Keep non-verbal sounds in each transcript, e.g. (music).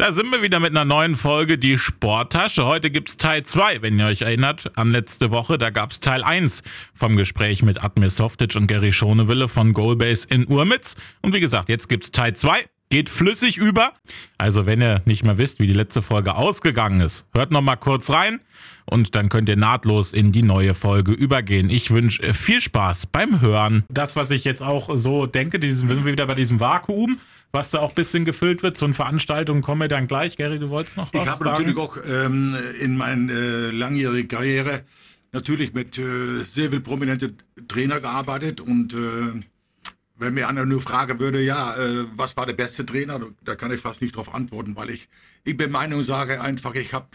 Da sind wir wieder mit einer neuen Folge, die Sporttasche. Heute gibt's Teil 2, wenn ihr euch erinnert, an letzte Woche. Da gab's Teil 1 vom Gespräch mit Admir Softic und Gary Schonewille von Goalbase in Urmitz. Und wie gesagt, jetzt gibt's Teil 2. Geht flüssig über. Also wenn ihr nicht mehr wisst, wie die letzte Folge ausgegangen ist, hört noch mal kurz rein und dann könnt ihr nahtlos in die neue Folge übergehen. Ich wünsche viel Spaß beim Hören. Das, was ich jetzt auch so denke, diesen, sind wir wieder bei diesem Vakuum was da auch ein bisschen gefüllt wird. Zu den Veranstaltungen kommen wir dann gleich. Gary, du wolltest noch was Ich habe natürlich auch ähm, in meiner äh, langjährigen Karriere natürlich mit äh, sehr viel prominenten Trainer gearbeitet und äh, wenn mir einer nur fragen würde, ja, äh, was war der beste Trainer, da kann ich fast nicht darauf antworten, weil ich, ich bin Meinung, sage einfach, ich habe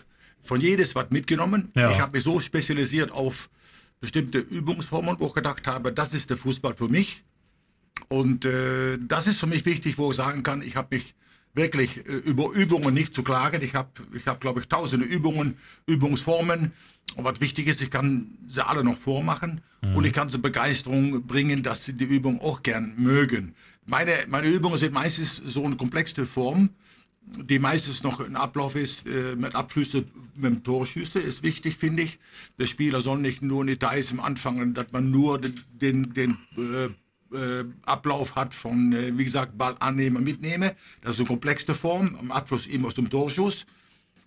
von jedes was mitgenommen. Ja. Ich habe mich so spezialisiert auf bestimmte Übungsformen, wo ich gedacht habe, das ist der Fußball für mich. Und äh, das ist für mich wichtig, wo ich sagen kann, ich habe mich wirklich äh, über Übungen nicht zu klagen. Ich habe, ich hab, glaube ich, tausende Übungen, Übungsformen. Und was wichtig ist, ich kann sie alle noch vormachen mhm. und ich kann sie Begeisterung bringen, dass sie die Übung auch gern mögen. Meine, meine Übungen sind meistens so eine komplexe Form, die meistens noch ein Ablauf ist äh, mit Abschlüsse, mit Torschüsse, ist wichtig, finde ich. Der Spieler soll nicht nur in Details im Anfang, dass man nur den, den, den äh, äh, Ablauf hat von, äh, wie gesagt, Ball annehme, mitnehme. Das ist eine komplexe Form, am Abschluss eben aus dem Torschuss.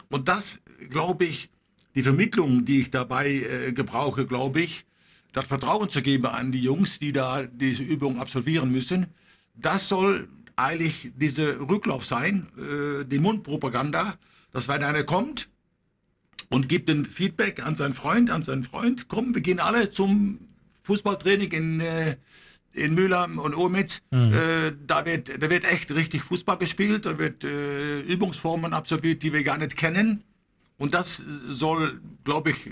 Und das, glaube ich, die Vermittlung, die ich dabei äh, gebrauche, glaube ich, das Vertrauen zu geben an die Jungs, die da diese Übung absolvieren müssen, das soll eigentlich dieser Rücklauf sein, äh, die Mundpropaganda, dass wenn einer kommt und gibt ein Feedback an seinen Freund, an seinen Freund, komm, wir gehen alle zum Fußballtraining in, äh, in Mühlheim und Omitz, mhm. äh, da, wird, da wird echt richtig Fußball gespielt, da wird äh, Übungsformen absolviert, die wir gar nicht kennen. Und das soll, glaube ich,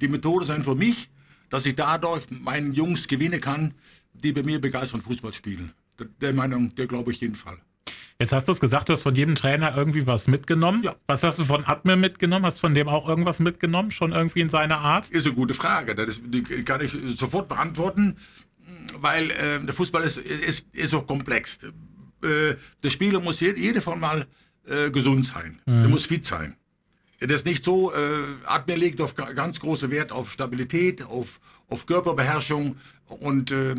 die Methode sein für mich, dass ich dadurch meinen Jungs gewinnen kann, die bei mir begeistert Fußball spielen. Der Meinung, der glaube ich jeden Fall. Jetzt hast du es gesagt, du hast von jedem Trainer irgendwie was mitgenommen. Ja. Was hast du von Admir mitgenommen? Hast du von dem auch irgendwas mitgenommen? Schon irgendwie in seiner Art? Ist eine gute Frage. Das ist, die kann ich sofort beantworten weil äh, der Fußball ist, ist, ist so komplex. Äh, der Spieler muss jede, jede Form mal äh, gesund sein. Mhm. Der muss fit sein. Das ist nicht so, äh, Admir legt auf ganz großen Wert auf Stabilität, auf, auf Körperbeherrschung und äh,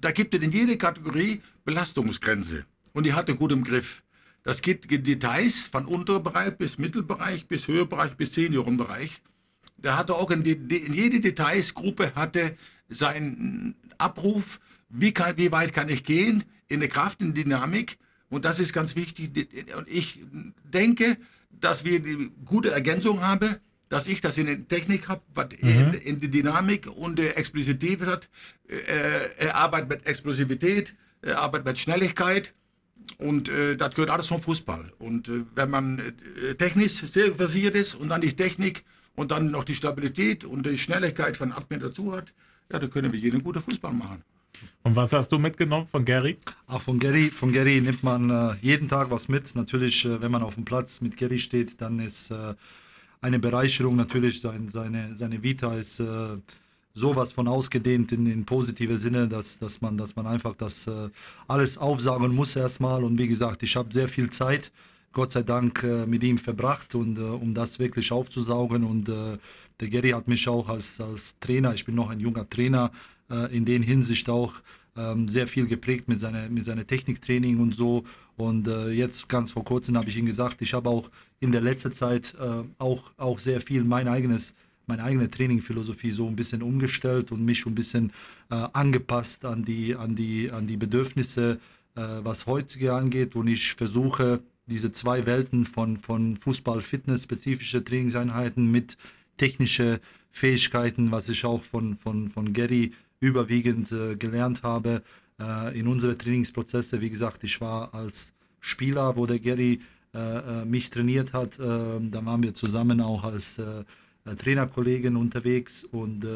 da gibt es in jeder Kategorie Belastungsgrenze und die hat er gut im Griff. Das geht in Details von Unterbereich bis Mittelbereich bis Höherbereich bis Seniorenbereich. Da hat er auch in, die, in jede Detailsgruppe hatte seinen Abruf, wie, kann, wie weit kann ich gehen in der Kraft, in Dynamik. Und das ist ganz wichtig. Und ich denke, dass wir die gute Ergänzung haben, dass ich das in der Technik habe, was mhm. in, in der Dynamik und der Explosivität hat. Äh, er arbeitet mit Explosivität, er arbeitet mit Schnelligkeit. Und äh, das gehört alles zum Fußball. Und äh, wenn man äh, technisch sehr versiert ist und dann die Technik und dann noch die Stabilität und die Schnelligkeit von 8 Meter dazu hat, ja, da können wir jeden guten Fußball machen. Und was hast du mitgenommen von Gary? Auch von Gary, von Gary nimmt man äh, jeden Tag was mit. Natürlich, äh, wenn man auf dem Platz mit Gary steht, dann ist äh, eine Bereicherung natürlich. Sein, seine, seine Vita ist äh, sowas von ausgedehnt in, in positive Sinne, dass, dass, man, dass man einfach das äh, alles aufsagen muss erstmal. Und wie gesagt, ich habe sehr viel Zeit, Gott sei Dank, äh, mit ihm verbracht, und, um das wirklich aufzusaugen. Und der Gary hat mich auch als, als Trainer, ich bin noch ein junger Trainer, äh, in den Hinsicht auch ähm, sehr viel geprägt mit seiner, mit seiner Techniktraining und so. Und äh, jetzt ganz vor kurzem habe ich ihm gesagt, ich habe auch in der letzten Zeit äh, auch, auch sehr viel mein eigenes meine eigene Trainingphilosophie so ein bisschen umgestellt und mich ein bisschen äh, angepasst an die, an die, an die Bedürfnisse, äh, was heutige angeht, und ich versuche, diese zwei Welten von, von Fußball, Fitness, spezifische Trainingseinheiten mit technische Fähigkeiten, was ich auch von, von, von Gary überwiegend äh, gelernt habe äh, in unsere Trainingsprozesse. Wie gesagt, ich war als Spieler, wo der Gary äh, äh mich trainiert hat. Äh, da waren wir zusammen auch als äh, Trainerkollegen unterwegs und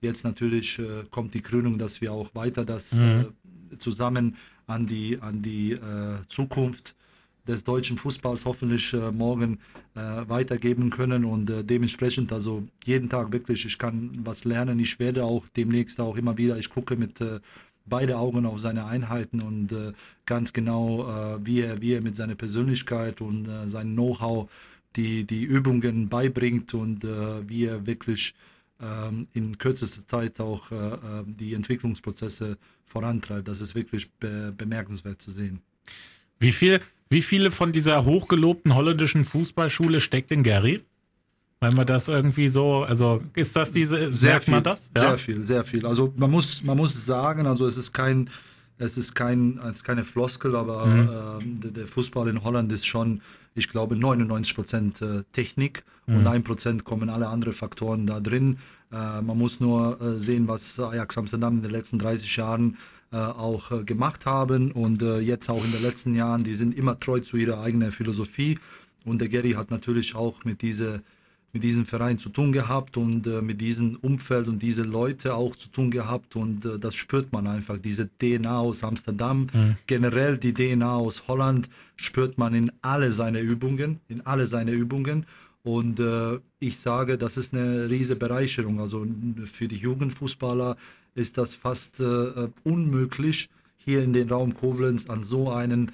jetzt natürlich kommt die Krönung, dass wir auch weiter das mhm. zusammen an die, an die Zukunft des deutschen Fußballs hoffentlich äh, morgen äh, weitergeben können und äh, dementsprechend also jeden Tag wirklich, ich kann was lernen, ich werde auch demnächst auch immer wieder, ich gucke mit, äh, beide Augen auf seine Einheiten und äh, ganz genau, äh, wie, er, wie er mit seiner Persönlichkeit und äh, seinem Know-how die, die Übungen beibringt und äh, wie er wirklich ähm, in kürzester Zeit auch die Entwicklungsprozesse vorantreibt. Das ist wirklich be bemerkenswert zu sehen. Wie, viel, wie viele von dieser hochgelobten holländischen Fußballschule steckt in Gary? Wenn man das irgendwie so, also ist das diese, sehr merkt viel, man das? Sehr viel, sehr viel. Also man muss, man muss sagen, also es ist kein, es ist kein, es ist keine Floskel, aber mhm. äh, der, Fußball in Holland ist schon, ich glaube, 99 Prozent äh, Technik mhm. und ein Prozent kommen alle anderen Faktoren da drin. Äh, man muss nur äh, sehen, was Ajax Amsterdam in den letzten 30 Jahren auch äh, gemacht haben und jetzt auch in den letzten Jahren, die sind immer treu zu ihrer eigenen Philosophie. Und der Gary hat natürlich auch mit dieser mit diesem Verein zu tun gehabt und äh, mit diesem Umfeld und diese Leute auch zu tun gehabt und äh, das spürt man einfach. Diese DNA aus Amsterdam, mhm. generell die DNA aus Holland spürt man in alle seine Übungen, in alle seine Übungen und äh, ich sage, das ist eine riesige Bereicherung. Also für die Jugendfußballer ist das fast äh, unmöglich, hier in den Raum Koblenz an so einen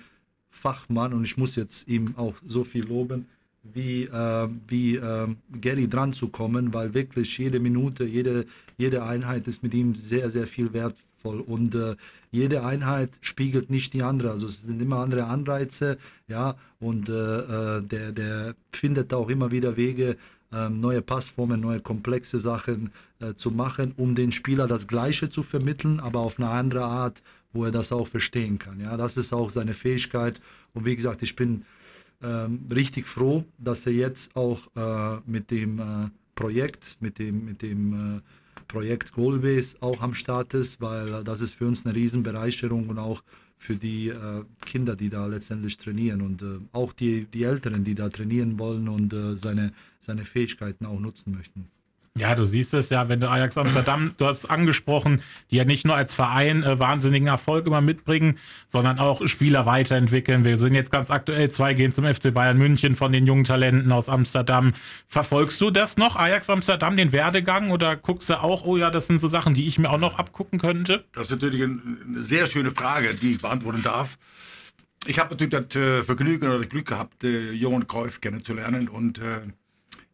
Fachmann, und ich muss jetzt ihm auch so viel loben, wie, äh, wie äh, Gary dran zu kommen, weil wirklich jede Minute, jede, jede Einheit ist mit ihm sehr, sehr viel wertvoll. Und äh, jede Einheit spiegelt nicht die andere, also es sind immer andere Anreize, ja, und äh, äh, der, der findet auch immer wieder Wege, neue Passformen, neue komplexe Sachen äh, zu machen, um den Spieler das Gleiche zu vermitteln, aber auf eine andere Art, wo er das auch verstehen kann. Ja, das ist auch seine Fähigkeit. Und wie gesagt, ich bin ähm, richtig froh, dass er jetzt auch äh, mit dem äh, Projekt, mit dem, mit dem äh, Projekt Goalbase auch am Start ist, weil das ist für uns eine Riesenbereicherung und auch für die äh, Kinder, die da letztendlich trainieren und äh, auch die, die Älteren, die da trainieren wollen und seine, seine Fähigkeiten auch nutzen möchten. Ja, du siehst es ja, wenn du Ajax Amsterdam, du hast angesprochen, die ja nicht nur als Verein äh, wahnsinnigen Erfolg immer mitbringen, sondern auch Spieler weiterentwickeln. Wir sind jetzt ganz aktuell, zwei gehen zum FC Bayern München von den jungen Talenten aus Amsterdam. Verfolgst du das noch, Ajax Amsterdam, den Werdegang oder guckst du auch, oh ja, das sind so Sachen, die ich mir auch noch abgucken könnte? Das ist natürlich eine sehr schöne Frage, die ich beantworten darf. Ich habe natürlich das äh, Vergnügen oder das Glück gehabt, äh, Johann Cruyff kennenzulernen und äh,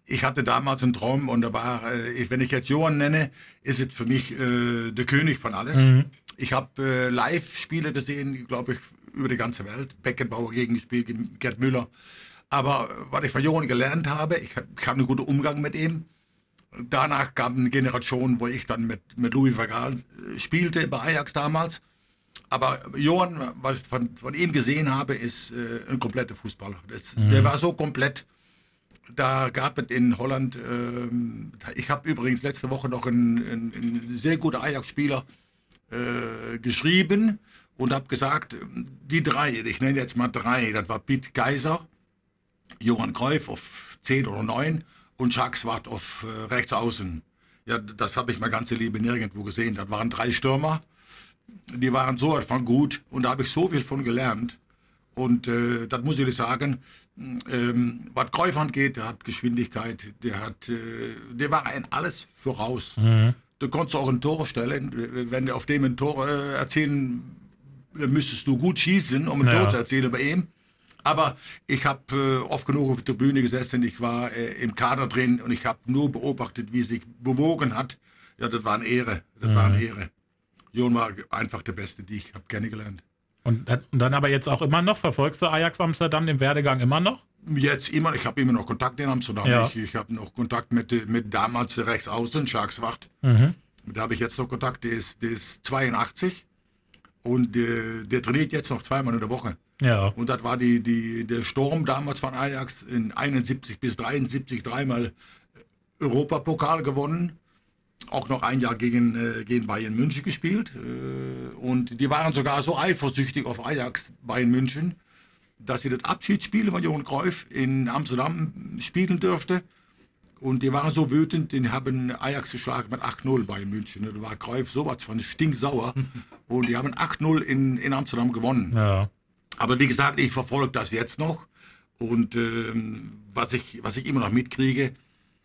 ich hatte damals einen Traum und da war, äh, wenn ich jetzt Johann nenne, ist es für mich äh, der König von alles. Mhm. Ich habe äh, Live-Spiele gesehen, glaube ich, über die ganze Welt. Beckenbauer gegengespielt, Gerd Müller. Aber was ich von Johann gelernt habe, ich habe einen guten Umgang mit ihm. Danach gab eine Generation, wo ich dann mit, mit Louis Vergaal äh, spielte, bei Ajax damals. Aber Johann, was ich von, von ihm gesehen habe, ist äh, ein kompletter Fußballer. Das, mhm. Der war so komplett da gab es in Holland, äh, ich habe übrigens letzte Woche noch einen, einen, einen sehr guten Ajax-Spieler äh, geschrieben und habe gesagt, die drei, ich nenne jetzt mal drei, das war Piet Geiser, Johann Kreuf auf 10 oder 9 und Jacques Watt auf äh, rechts außen. Ja, das habe ich mein ganze Leben nirgendwo gesehen. Das waren drei Stürmer, die waren so von gut und da habe ich so viel von gelernt. Und äh, das muss ich sagen, ähm, was Käufer angeht, der hat Geschwindigkeit, der hat, äh, der war ein alles voraus. Mhm. Du konntest auch ein Tor stellen, wenn du auf dem ein Tor äh, erzielen, müsstest du gut schießen, um ein ja. Tor zu erzielen bei ihm. Aber ich habe äh, oft genug auf der Bühne gesessen, ich war äh, im Kader drin und ich habe nur beobachtet, wie sich bewogen hat. Ja, das war eine Ehre, das mhm. war eine Ehre. Jon war einfach der Beste, die ich habe kennengelernt. Und, und, dann aber jetzt auch immer noch, verfolgst du Ajax Amsterdam, den Werdegang immer noch? Jetzt immer, ich habe immer noch Kontakt in Amsterdam. Ja. Ich, ich habe noch Kontakt mit, mit damals Rechtsaußen, Schakswacht. Mhm. Da habe ich jetzt noch Kontakt, der ist, der ist 82 und der, der trainiert jetzt noch zweimal in der Woche. Ja. Und das war die, die, der Sturm damals von Ajax in 71 bis 73 dreimal Europapokal gewonnen auch noch ein Jahr gegen, äh, gegen Bayern München gespielt. Äh, und die waren sogar so eifersüchtig auf Ajax Bayern München, dass sie das Abschiedsspiel von Johann Cruyff in Amsterdam spielen dürfte. Und die waren so wütend, die haben Ajax geschlagen mit 8-0 Bayern München. Da war Cruyff sowas von stinksauer. (laughs) und die haben 8-0 in, in Amsterdam gewonnen. Ja. Aber wie gesagt, ich verfolge das jetzt noch. Und ähm, was, ich, was ich immer noch mitkriege,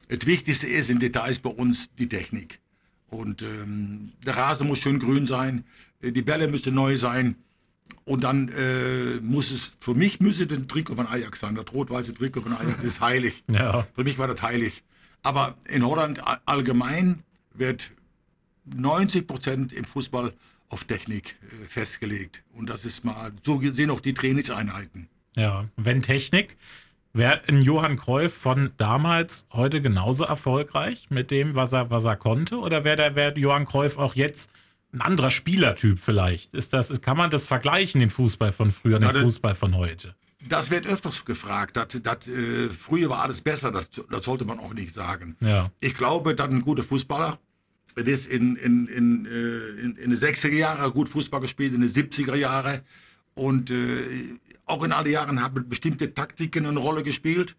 das Wichtigste ist in Details bei uns die Technik. Und ähm, der Rasen muss schön grün sein, äh, die Bälle müssen neu sein. Und dann äh, muss es, für mich müsse den Trikot von Ajax sein. Das rot-weiße Trikot von Ajax ist heilig. (laughs) Ja. Für mich war das heilig. Aber in Holland allgemein wird 90 Prozent im Fußball auf Technik äh, festgelegt. Und das ist mal, so gesehen auch die Trainingseinheiten. Ja, wenn Technik, wäre ein Johann Cruyff von damals heute genauso erfolgreich mit dem, was er, was er konnte? Oder wäre der wär Johann Cruyff auch jetzt ein anderer Spielertyp vielleicht? Ist das, kann man das vergleichen, den Fußball von früher, den Fußball von heute? Das wird öfters gefragt. Das, das, äh, früher war alles besser, das, das sollte man auch nicht sagen. Ja. Ich glaube, dass ein guter Fußballer, der ist in, in, in, äh, in, in den 60er Jahren gut Fußball gespielt, in den 70er Jahren. Und äh, auch in alle Jahren haben bestimmte Taktiken eine Rolle gespielt.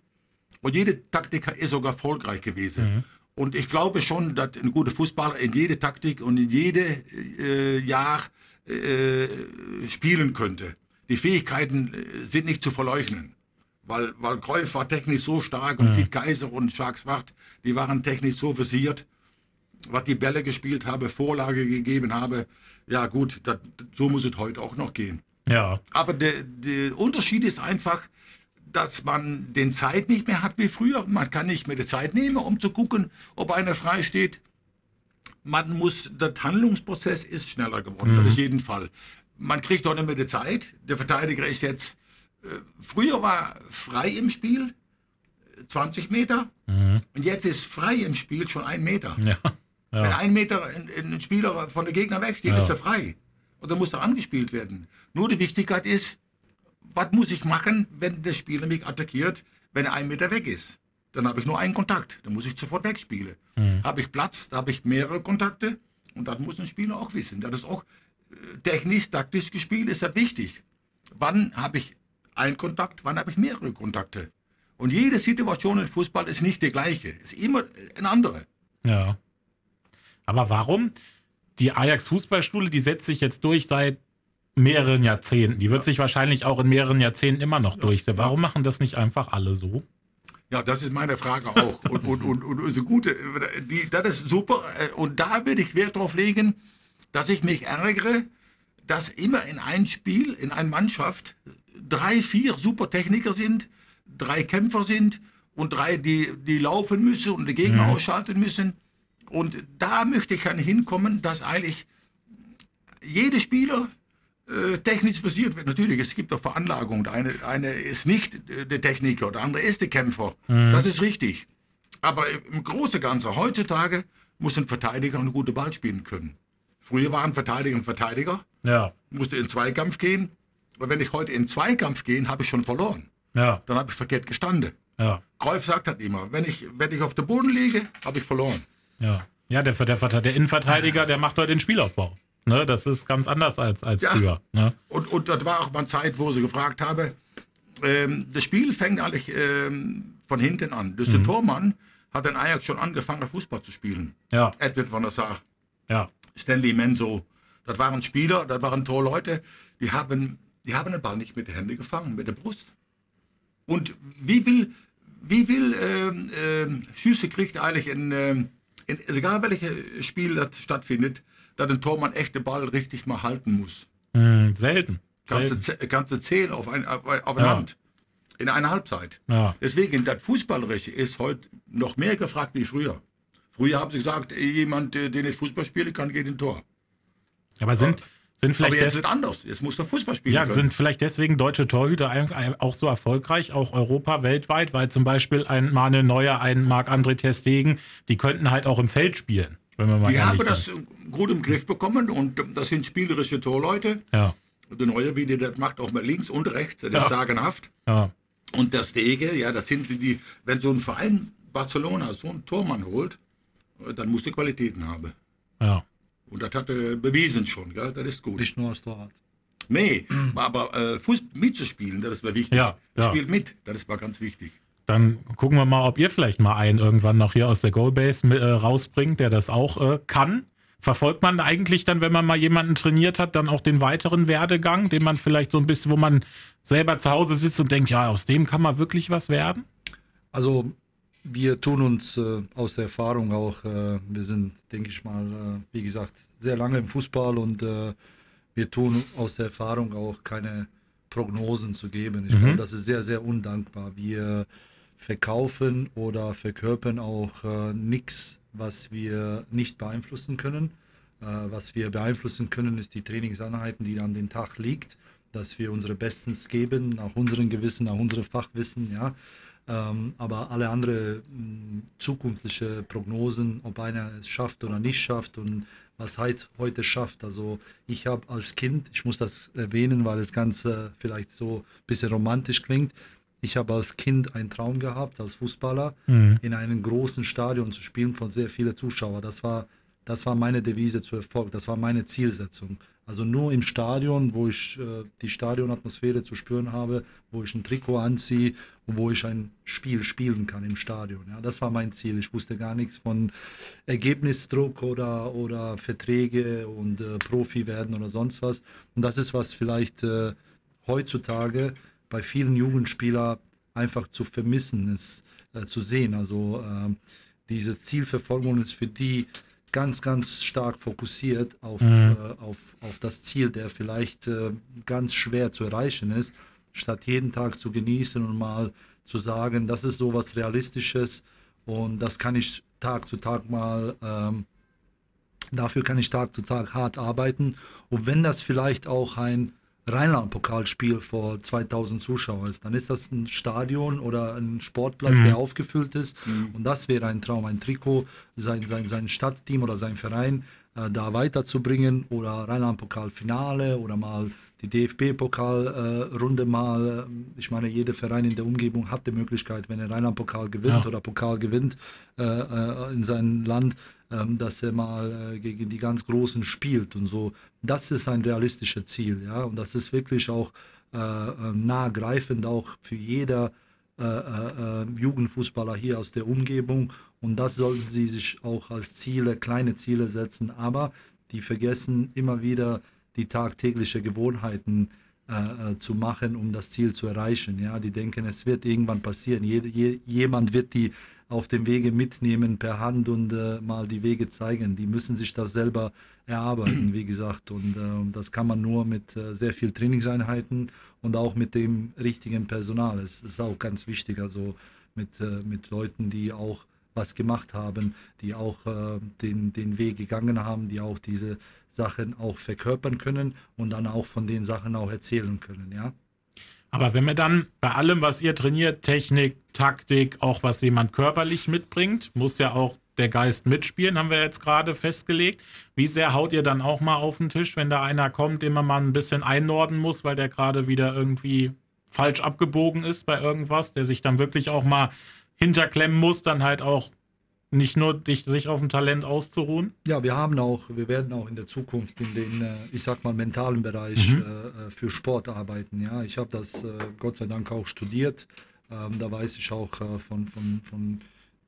Und jede Taktik ist sogar erfolgreich gewesen. Und ich glaube schon, dass ein guter Fußballer in jede Taktik und in jede äh, Jahr äh, spielen könnte. Die Fähigkeiten äh, sind nicht zu verleugnen. Weil, weil Cruyff war technisch so stark und Piet Kaiser und Jacques Swart, die waren technisch so versiert, was die Bälle gespielt habe, Vorlage gegeben habe. Ja gut, das, so muss es heute auch noch gehen. Ja. Aber der, der Unterschied ist einfach, dass man den Zeit nicht mehr hat wie früher. Man kann nicht mehr die Zeit nehmen, um zu gucken, ob einer frei steht. Man muss, der Handlungsprozess ist schneller geworden, das ist jeden Fall. Man kriegt doch nicht mehr die Zeit. Der Verteidiger ist jetzt, äh, früher war frei im Spiel, äh, 20 Meter, und jetzt ist frei im Spiel schon ein Meter. Ja. Wenn Ja. ein Meter ein, ein Spieler von der Gegner wegsteht, Ja. ist er frei. Und dann muss er angespielt werden. Nur die Wichtigkeit ist, was muss ich machen, wenn der Spieler mich attackiert, wenn er ein Meter weg ist? Dann habe ich nur einen Kontakt. Dann muss ich sofort wegspielen. Habe ich Platz, da habe ich mehrere Kontakte. Und das muss ein Spieler auch wissen. Das ist auch äh, technisch, taktisch gespielt, ist das wichtig. Wann habe ich einen Kontakt, wann habe ich mehrere Kontakte? Und jede Situation im Fußball ist nicht die gleiche. Ist immer eine andere. Ja. Aber warum? Die Ajax-Fußballschule, die setzt sich jetzt durch seit mehreren Jahrzehnten. Die wird sich wahrscheinlich auch in mehreren Jahrzehnten immer noch durchsetzen. Warum machen das nicht einfach alle so? Ja, das ist meine Frage auch. Und, und, und, und ist eine gute, die, das ist super. Und da würde ich Wert darauf legen, dass ich mich ärgere, dass immer in ein Spiel, in einer Mannschaft, drei, vier super Techniker sind, drei Kämpfer sind und drei, die, die laufen müssen und die Gegner ausschalten müssen. Und da möchte ich dann hinkommen, dass eigentlich jeder Spieler technisch versiert wird. Natürlich, es gibt auch Veranlagungen. Der eine, eine ist nicht äh, der Techniker, der andere ist der Kämpfer. Das ist richtig. Aber im Großen und Ganzen, heutzutage muss ein Verteidiger einen guten Ball spielen können. Früher waren Verteidiger ein Verteidiger, Ja. musste in Zweikampf gehen. Aber wenn ich heute in Zweikampf gehe, habe ich schon verloren. Ja. Dann habe ich verkehrt gestanden. Ja. Kreuf sagt das immer, wenn ich, wenn ich auf den Boden liege, habe ich verloren. Ja. Ja, der, der, der, der Innenverteidiger, (laughs) der macht heute den Spielaufbau. Ne, das ist ganz anders als, als Ja. früher. Ne? Und, und das war auch mal Zeit, wo sie gefragt habe, ähm, das Spiel fängt eigentlich ähm, von hinten an. Dus der Tormann hat in Ajax schon angefangen, Fußball zu spielen. Ja. Edwin van der Sar, Ja. Stanley Menzo. Das waren Spieler, das waren Torleute, die haben, die haben den Ball nicht mit den Händen gefangen, mit der Brust. Und wie viel, wie viel ähm, ähm, Schüsse kriegt eigentlich in, ähm, in, egal welches Spiel das stattfindet, dass ein Tormann echt den Ball richtig mal halten muss? Hm, selten. Kannst du, kannst du zählen auf, ein, auf, auf eine Ja. Hand. In einer Halbzeit. Ja. Deswegen, das Fußballerische ist heute noch mehr gefragt wie früher. Früher haben sie gesagt, jemand, äh, der nicht Fußball spielen kann, geht in Tor. Aber sind, sind Aber vielleicht jetzt des, ist es anders. Jetzt muss der Fußball spielen ja, können. sind vielleicht deswegen deutsche Torhüter auch so erfolgreich, auch Europa, weltweit, weil zum Beispiel ein Manuel Neuer, ein Marc-André Ter Stegen, die könnten halt auch im Feld spielen, wenn wir mal die haben das sind. gut im Griff bekommen und das sind spielerische Torleute. Ja, Und der Neue, wie der das macht, auch mal links und rechts, das ist sagenhaft. ja, Und der Stege, ja, das sind die, wenn so ein Verein Barcelona so einen Tormann holt, äh, dann muss er Qualitäten haben. ja. Und das hat er bewiesen schon, gell? das ist gut. Nicht nur als Torwart. Nee, (clears throat) aber äh, Fuß mitzuspielen, das war wichtig. Ja, ja. Spielt mit, das war ganz wichtig. Dann gucken wir mal, ob ihr vielleicht mal einen irgendwann noch hier aus der Goalbase äh, rausbringt, der das auch äh, kann. Verfolgt man eigentlich dann, wenn man mal jemanden trainiert hat, dann auch den weiteren Werdegang, den man vielleicht so ein bisschen, wo man selber zu Hause sitzt und denkt, ja, aus dem kann man wirklich was werden? Also wir tun uns äh, aus der Erfahrung auch, äh, wir sind, denke ich mal, äh, wie gesagt, sehr lange im Fußball und äh, wir tun aus der Erfahrung auch keine Prognosen zu geben. Ich mhm. glaube, das ist sehr, sehr undankbar. Wir verkaufen oder verkörpern auch äh, nichts, was wir nicht beeinflussen können. Äh, was wir beeinflussen können, ist die Trainingseinheiten, die an den Tag liegt, dass wir unsere Bestens geben, nach unserem Gewissen, nach unserem Fachwissen, ja. Ähm, aber alle anderen hm, zukünftige Prognosen, ob einer es schafft oder nicht schafft und was halt heute schafft. Also ich habe als Kind, ich muss das erwähnen, weil es ganz äh, vielleicht so ein bisschen romantisch klingt, ich habe als Kind einen Traum gehabt, als Fußballer mhm. in einem großen Stadion zu spielen von sehr vielen Zuschauern. Das war, das war meine Devise zu Erfolg, das war meine Zielsetzung. Also nur im Stadion, wo ich äh, die Stadionatmosphäre zu spüren habe, wo ich ein Trikot anziehe und wo ich ein Spiel spielen kann im Stadion. Ja, das war mein Ziel. Ich wusste gar nichts von Ergebnisdruck oder, oder Verträge und äh, Profi werden oder sonst was. Und das ist was vielleicht äh, heutzutage bei vielen Jugendspielern einfach zu vermissen ist, äh, zu sehen. Also äh, diese Zielverfolgung ist für die ganz, ganz stark fokussiert auf, mhm. äh, auf, auf das Ziel, der vielleicht äh, ganz schwer zu erreichen ist, statt jeden Tag zu genießen und mal zu sagen, das ist so was Realistisches und das kann ich Tag zu Tag mal, ähm, dafür kann ich Tag zu Tag hart arbeiten. Und wenn das vielleicht auch ein Rheinland-Pokalspiel vor 2000 Zuschauern ist, dann ist das ein Stadion oder ein Sportplatz, mhm. der aufgefüllt ist. Mhm. Und das wäre ein Traum, ein Trikot, sein, sein, sein Stadtteam oder sein Verein äh, da weiterzubringen oder Rheinland-Pokal-Finale oder mal die DFB-Pokal-Runde äh, mal. Ich meine, jeder Verein in der Umgebung hat die Möglichkeit, wenn er Rheinland-Pokal gewinnt ja. oder Pokal gewinnt äh, äh in seinem Land, ähm, dass er mal äh, gegen die ganz Großen spielt und so. Das ist ein realistisches Ziel, ja, und das ist wirklich auch äh, nahegreifend auch für jeder Jugendfußballer hier aus der Umgebung und das sollten sie sich auch als Ziele, kleine Ziele setzen, aber die vergessen immer wieder die tagtäglichen Gewohnheiten äh, zu machen, um das Ziel zu erreichen. Ja, die denken, es wird irgendwann passieren. Je, je, jemand wird die auf dem Wege mitnehmen per Hand und äh, mal die Wege zeigen. Die müssen sich das selber erarbeiten, wie gesagt. Und äh, das kann man nur mit äh, sehr viel Trainingseinheiten und auch mit dem richtigen Personal. Es ist auch ganz wichtig, also mit, äh, mit Leuten, die auch was gemacht haben, die auch äh, den, den Weg gegangen haben, die auch diese Sachen auch verkörpern können und dann auch von den Sachen auch erzählen können, ja. Aber wenn wir dann bei allem, was ihr trainiert, Technik, Taktik, auch was jemand körperlich mitbringt, muss ja auch der Geist mitspielen, haben wir jetzt gerade festgelegt. Wie sehr haut ihr dann auch mal auf den Tisch, wenn da einer kommt, den man mal ein bisschen einnorden muss, weil der gerade wieder irgendwie falsch abgebogen ist bei irgendwas, der sich dann wirklich auch mal hinterklemmen muss, dann halt auch nicht nur dich, sich auf dem Talent auszuruhen? Ja, wir haben auch, wir werden auch in der Zukunft in den, äh, ich sag mal, mentalen Bereich mhm. Äh, äh, für Sport arbeiten. Ja, ich habe das Gott sei Dank auch studiert. Ähm, da weiß ich auch von, von, von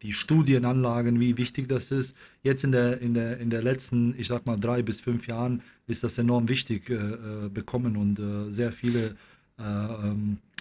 die Studienanlagen, wie wichtig das ist. Jetzt in der, in der, in der letzten, ich sag mal, drei bis fünf Jahren ist das enorm wichtig äh, bekommen und äh, sehr viele äh,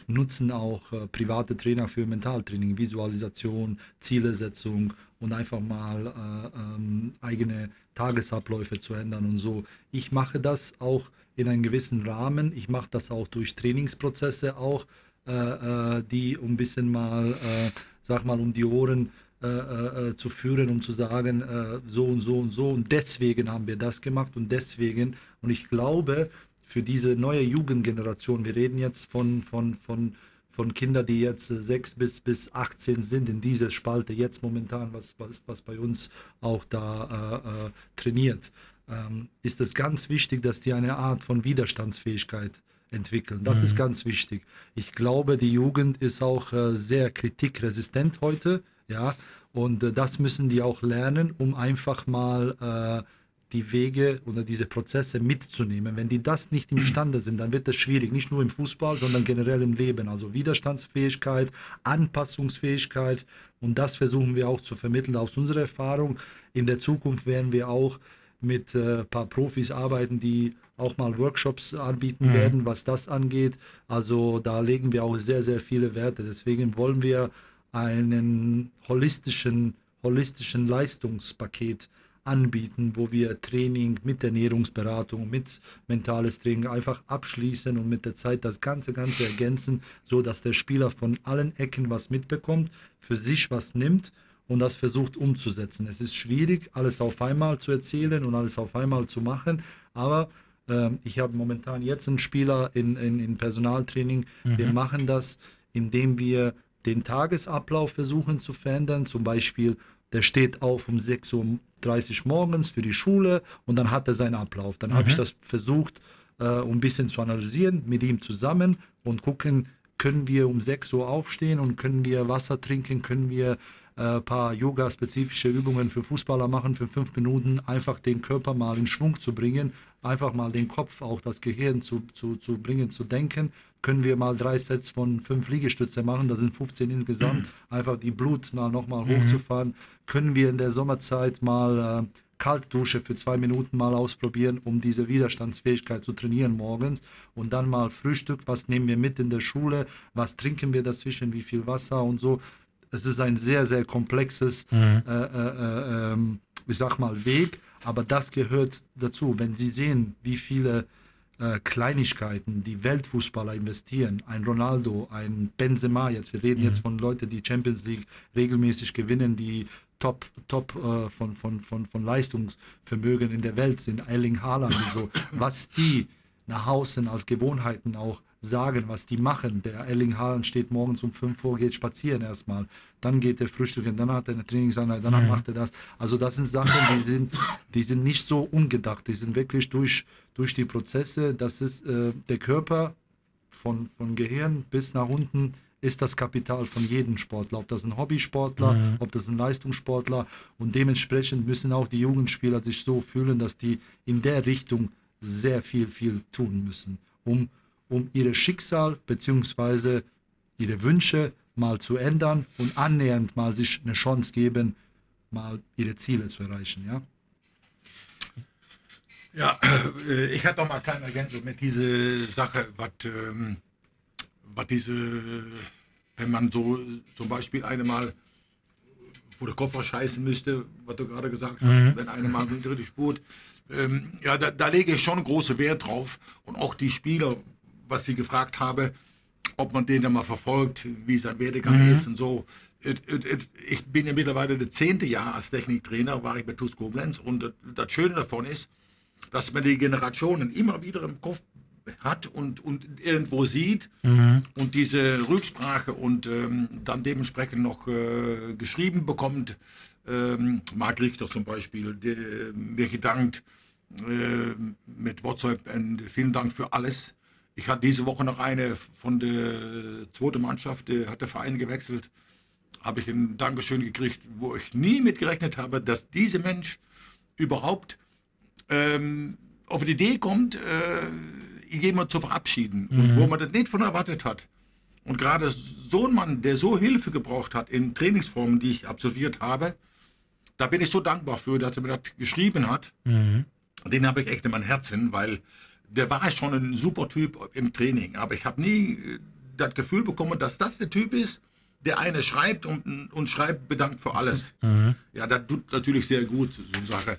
nutzen auch äh, private Trainer für Mentaltraining, Visualisation, Zielesetzung und einfach mal äh, ähm, eigene Tagesabläufe zu ändern und so. Ich mache das auch in einem gewissen Rahmen. Ich mache das auch durch Trainingsprozesse auch, äh, äh die ein bisschen mal, äh, sag mal, um die Ohren äh, zu führen, um zu sagen, so und so und so. Und deswegen haben wir das gemacht und deswegen. Und ich glaube, für diese neue Jugendgeneration, wir reden jetzt von, von, von, von Kindern, die jetzt 6 bis, bis 18 sind, in dieser Spalte jetzt momentan, was, was, was bei uns auch da äh, äh, trainiert, ähm, ist es ganz wichtig, dass die eine Art von Widerstandsfähigkeit entwickeln. Das mhm. ist ganz wichtig. Ich glaube, die Jugend ist auch äh, sehr kritikresistent heute, ja, und äh, das müssen die auch lernen, um einfach mal äh, die Wege oder diese Prozesse mitzunehmen. Wenn die das nicht imstande sind, dann wird es schwierig, nicht nur im Fußball, sondern generell im Leben. Also Widerstandsfähigkeit, Anpassungsfähigkeit und das versuchen wir auch zu vermitteln aus unserer Erfahrung. In der Zukunft werden wir auch mit ein äh, paar Profis arbeiten, die auch mal Workshops anbieten mhm. werden, was das angeht. Also da legen wir auch sehr, sehr viele Werte. Deswegen wollen wir einen holistischen, holistischen Leistungspaket anbieten, wo wir Training mit Ernährungsberatung, mit mentales Training einfach abschließen und mit der Zeit das Ganze, Ganze ergänzen, so dass der Spieler von allen Ecken was mitbekommt, für sich was nimmt und das versucht umzusetzen. Es ist schwierig, alles auf einmal zu erzählen und alles auf einmal zu machen, aber äh, ich habe momentan jetzt einen Spieler in, in, in Personaltraining, mhm. wir machen das, indem wir den Tagesablauf versuchen zu verändern, zum Beispiel der steht auf um 6.30 Uhr morgens für die Schule und dann hat er seinen Ablauf. Dann mhm. habe ich das versucht, äh, ein bisschen zu analysieren mit ihm zusammen und gucken, können wir um 6 Uhr aufstehen und können wir Wasser trinken, können wir äh, paar Yoga-spezifische Übungen für Fußballer machen für fünf Minuten, einfach den Körper mal in Schwung zu bringen, einfach mal den Kopf, auch das Gehirn zu, zu, zu bringen, zu denken. Können wir mal drei Sets von fünf Liegestütze machen, das sind 15 insgesamt, (clears throat) einfach die Blut mal nochmal mhm. hochzufahren. Können wir in der Sommerzeit mal äh, Kaltdusche für zwei Minuten mal ausprobieren, um diese Widerstandsfähigkeit zu trainieren morgens. Und dann mal Frühstück, was nehmen wir mit in der Schule, was trinken wir dazwischen, wie viel Wasser und so. Es ist ein sehr, sehr komplexes, mhm. äh, äh, äh, ich sag mal, Weg, aber das gehört dazu. Wenn Sie sehen, wie viele äh, Kleinigkeiten die Weltfußballer investieren, ein Ronaldo, ein Benzema, jetzt, wir reden mhm. jetzt von Leuten, die Champions League regelmäßig gewinnen, die top, top äh, von, von, von, von Leistungsvermögen in der Welt sind, Erling Haaland und so, (laughs) was die nach Hause als Gewohnheiten auch sagen, was die machen. Der Erling Haaland steht morgens um 5 Uhr, geht spazieren erstmal, dann geht er frühstücken, dann hat er eine Trainingseinheit, danach mhm. macht er das. Also das sind Sachen, die sind, die sind nicht so ungedacht, die sind wirklich durch, durch die Prozesse, das ist äh, der Körper von, von Gehirn bis nach unten ist das Kapital von jedem Sportler, ob das ein Hobbysportler, mhm. ob das ein Leistungssportler und dementsprechend müssen auch die Jugendspieler sich so fühlen, dass die in der Richtung sehr viel, viel tun müssen, um um ihr Schicksal bzw. ihre Wünsche mal zu ändern und annähernd mal sich eine Chance geben, mal ihre Ziele zu erreichen. Ja, ja äh, ich hatte noch mal keine Ergänzung mit dieser Sache, was, ähm, was diese, wenn man so zum Beispiel eine mal wo der Koffer scheißen müsste, was du gerade gesagt hast, mhm. wenn eine mal hinter die spurt. Ähm, ja, da, da lege ich schon großen Wert drauf. Und auch die Spieler, was sie gefragt habe, ob man den dann mal verfolgt, wie sein Werdegang mhm. ist und so. Ich bin ja mittlerweile das zehnte Jahr als Techniktrainer, war ich bei TuS Koblenz und das Schöne davon ist, dass man die Generationen immer wieder im Kopf hat und, und irgendwo sieht mhm. und diese Rücksprache und ähm, dann dementsprechend noch äh, geschrieben bekommt. Ähm, Marc Richter zum Beispiel, der mir gedankt äh, mit WhatsApp, vielen Dank für alles. Ich hatte diese Woche noch eine von der zweiten Mannschaft, der hat der Verein gewechselt. Habe ich ein Dankeschön gekriegt, wo ich nie mit gerechnet habe, dass dieser Mensch überhaupt ähm, auf die Idee kommt, äh, jemanden zu verabschieden. Mhm. Und wo man das nicht von erwartet hat. Und gerade so ein Mann, der so Hilfe gebraucht hat in Trainingsformen, die ich absolviert habe, da bin ich so dankbar für, dass er mir das geschrieben hat. Mhm. Den habe ich echt in mein Herzen, weil der war schon ein super Typ im Training, aber ich habe nie äh, das Gefühl bekommen, dass das der Typ ist, der eine schreibt und, und schreibt bedankt für alles. (laughs) Mhm. Ja, das tut natürlich sehr gut, so eine Sache.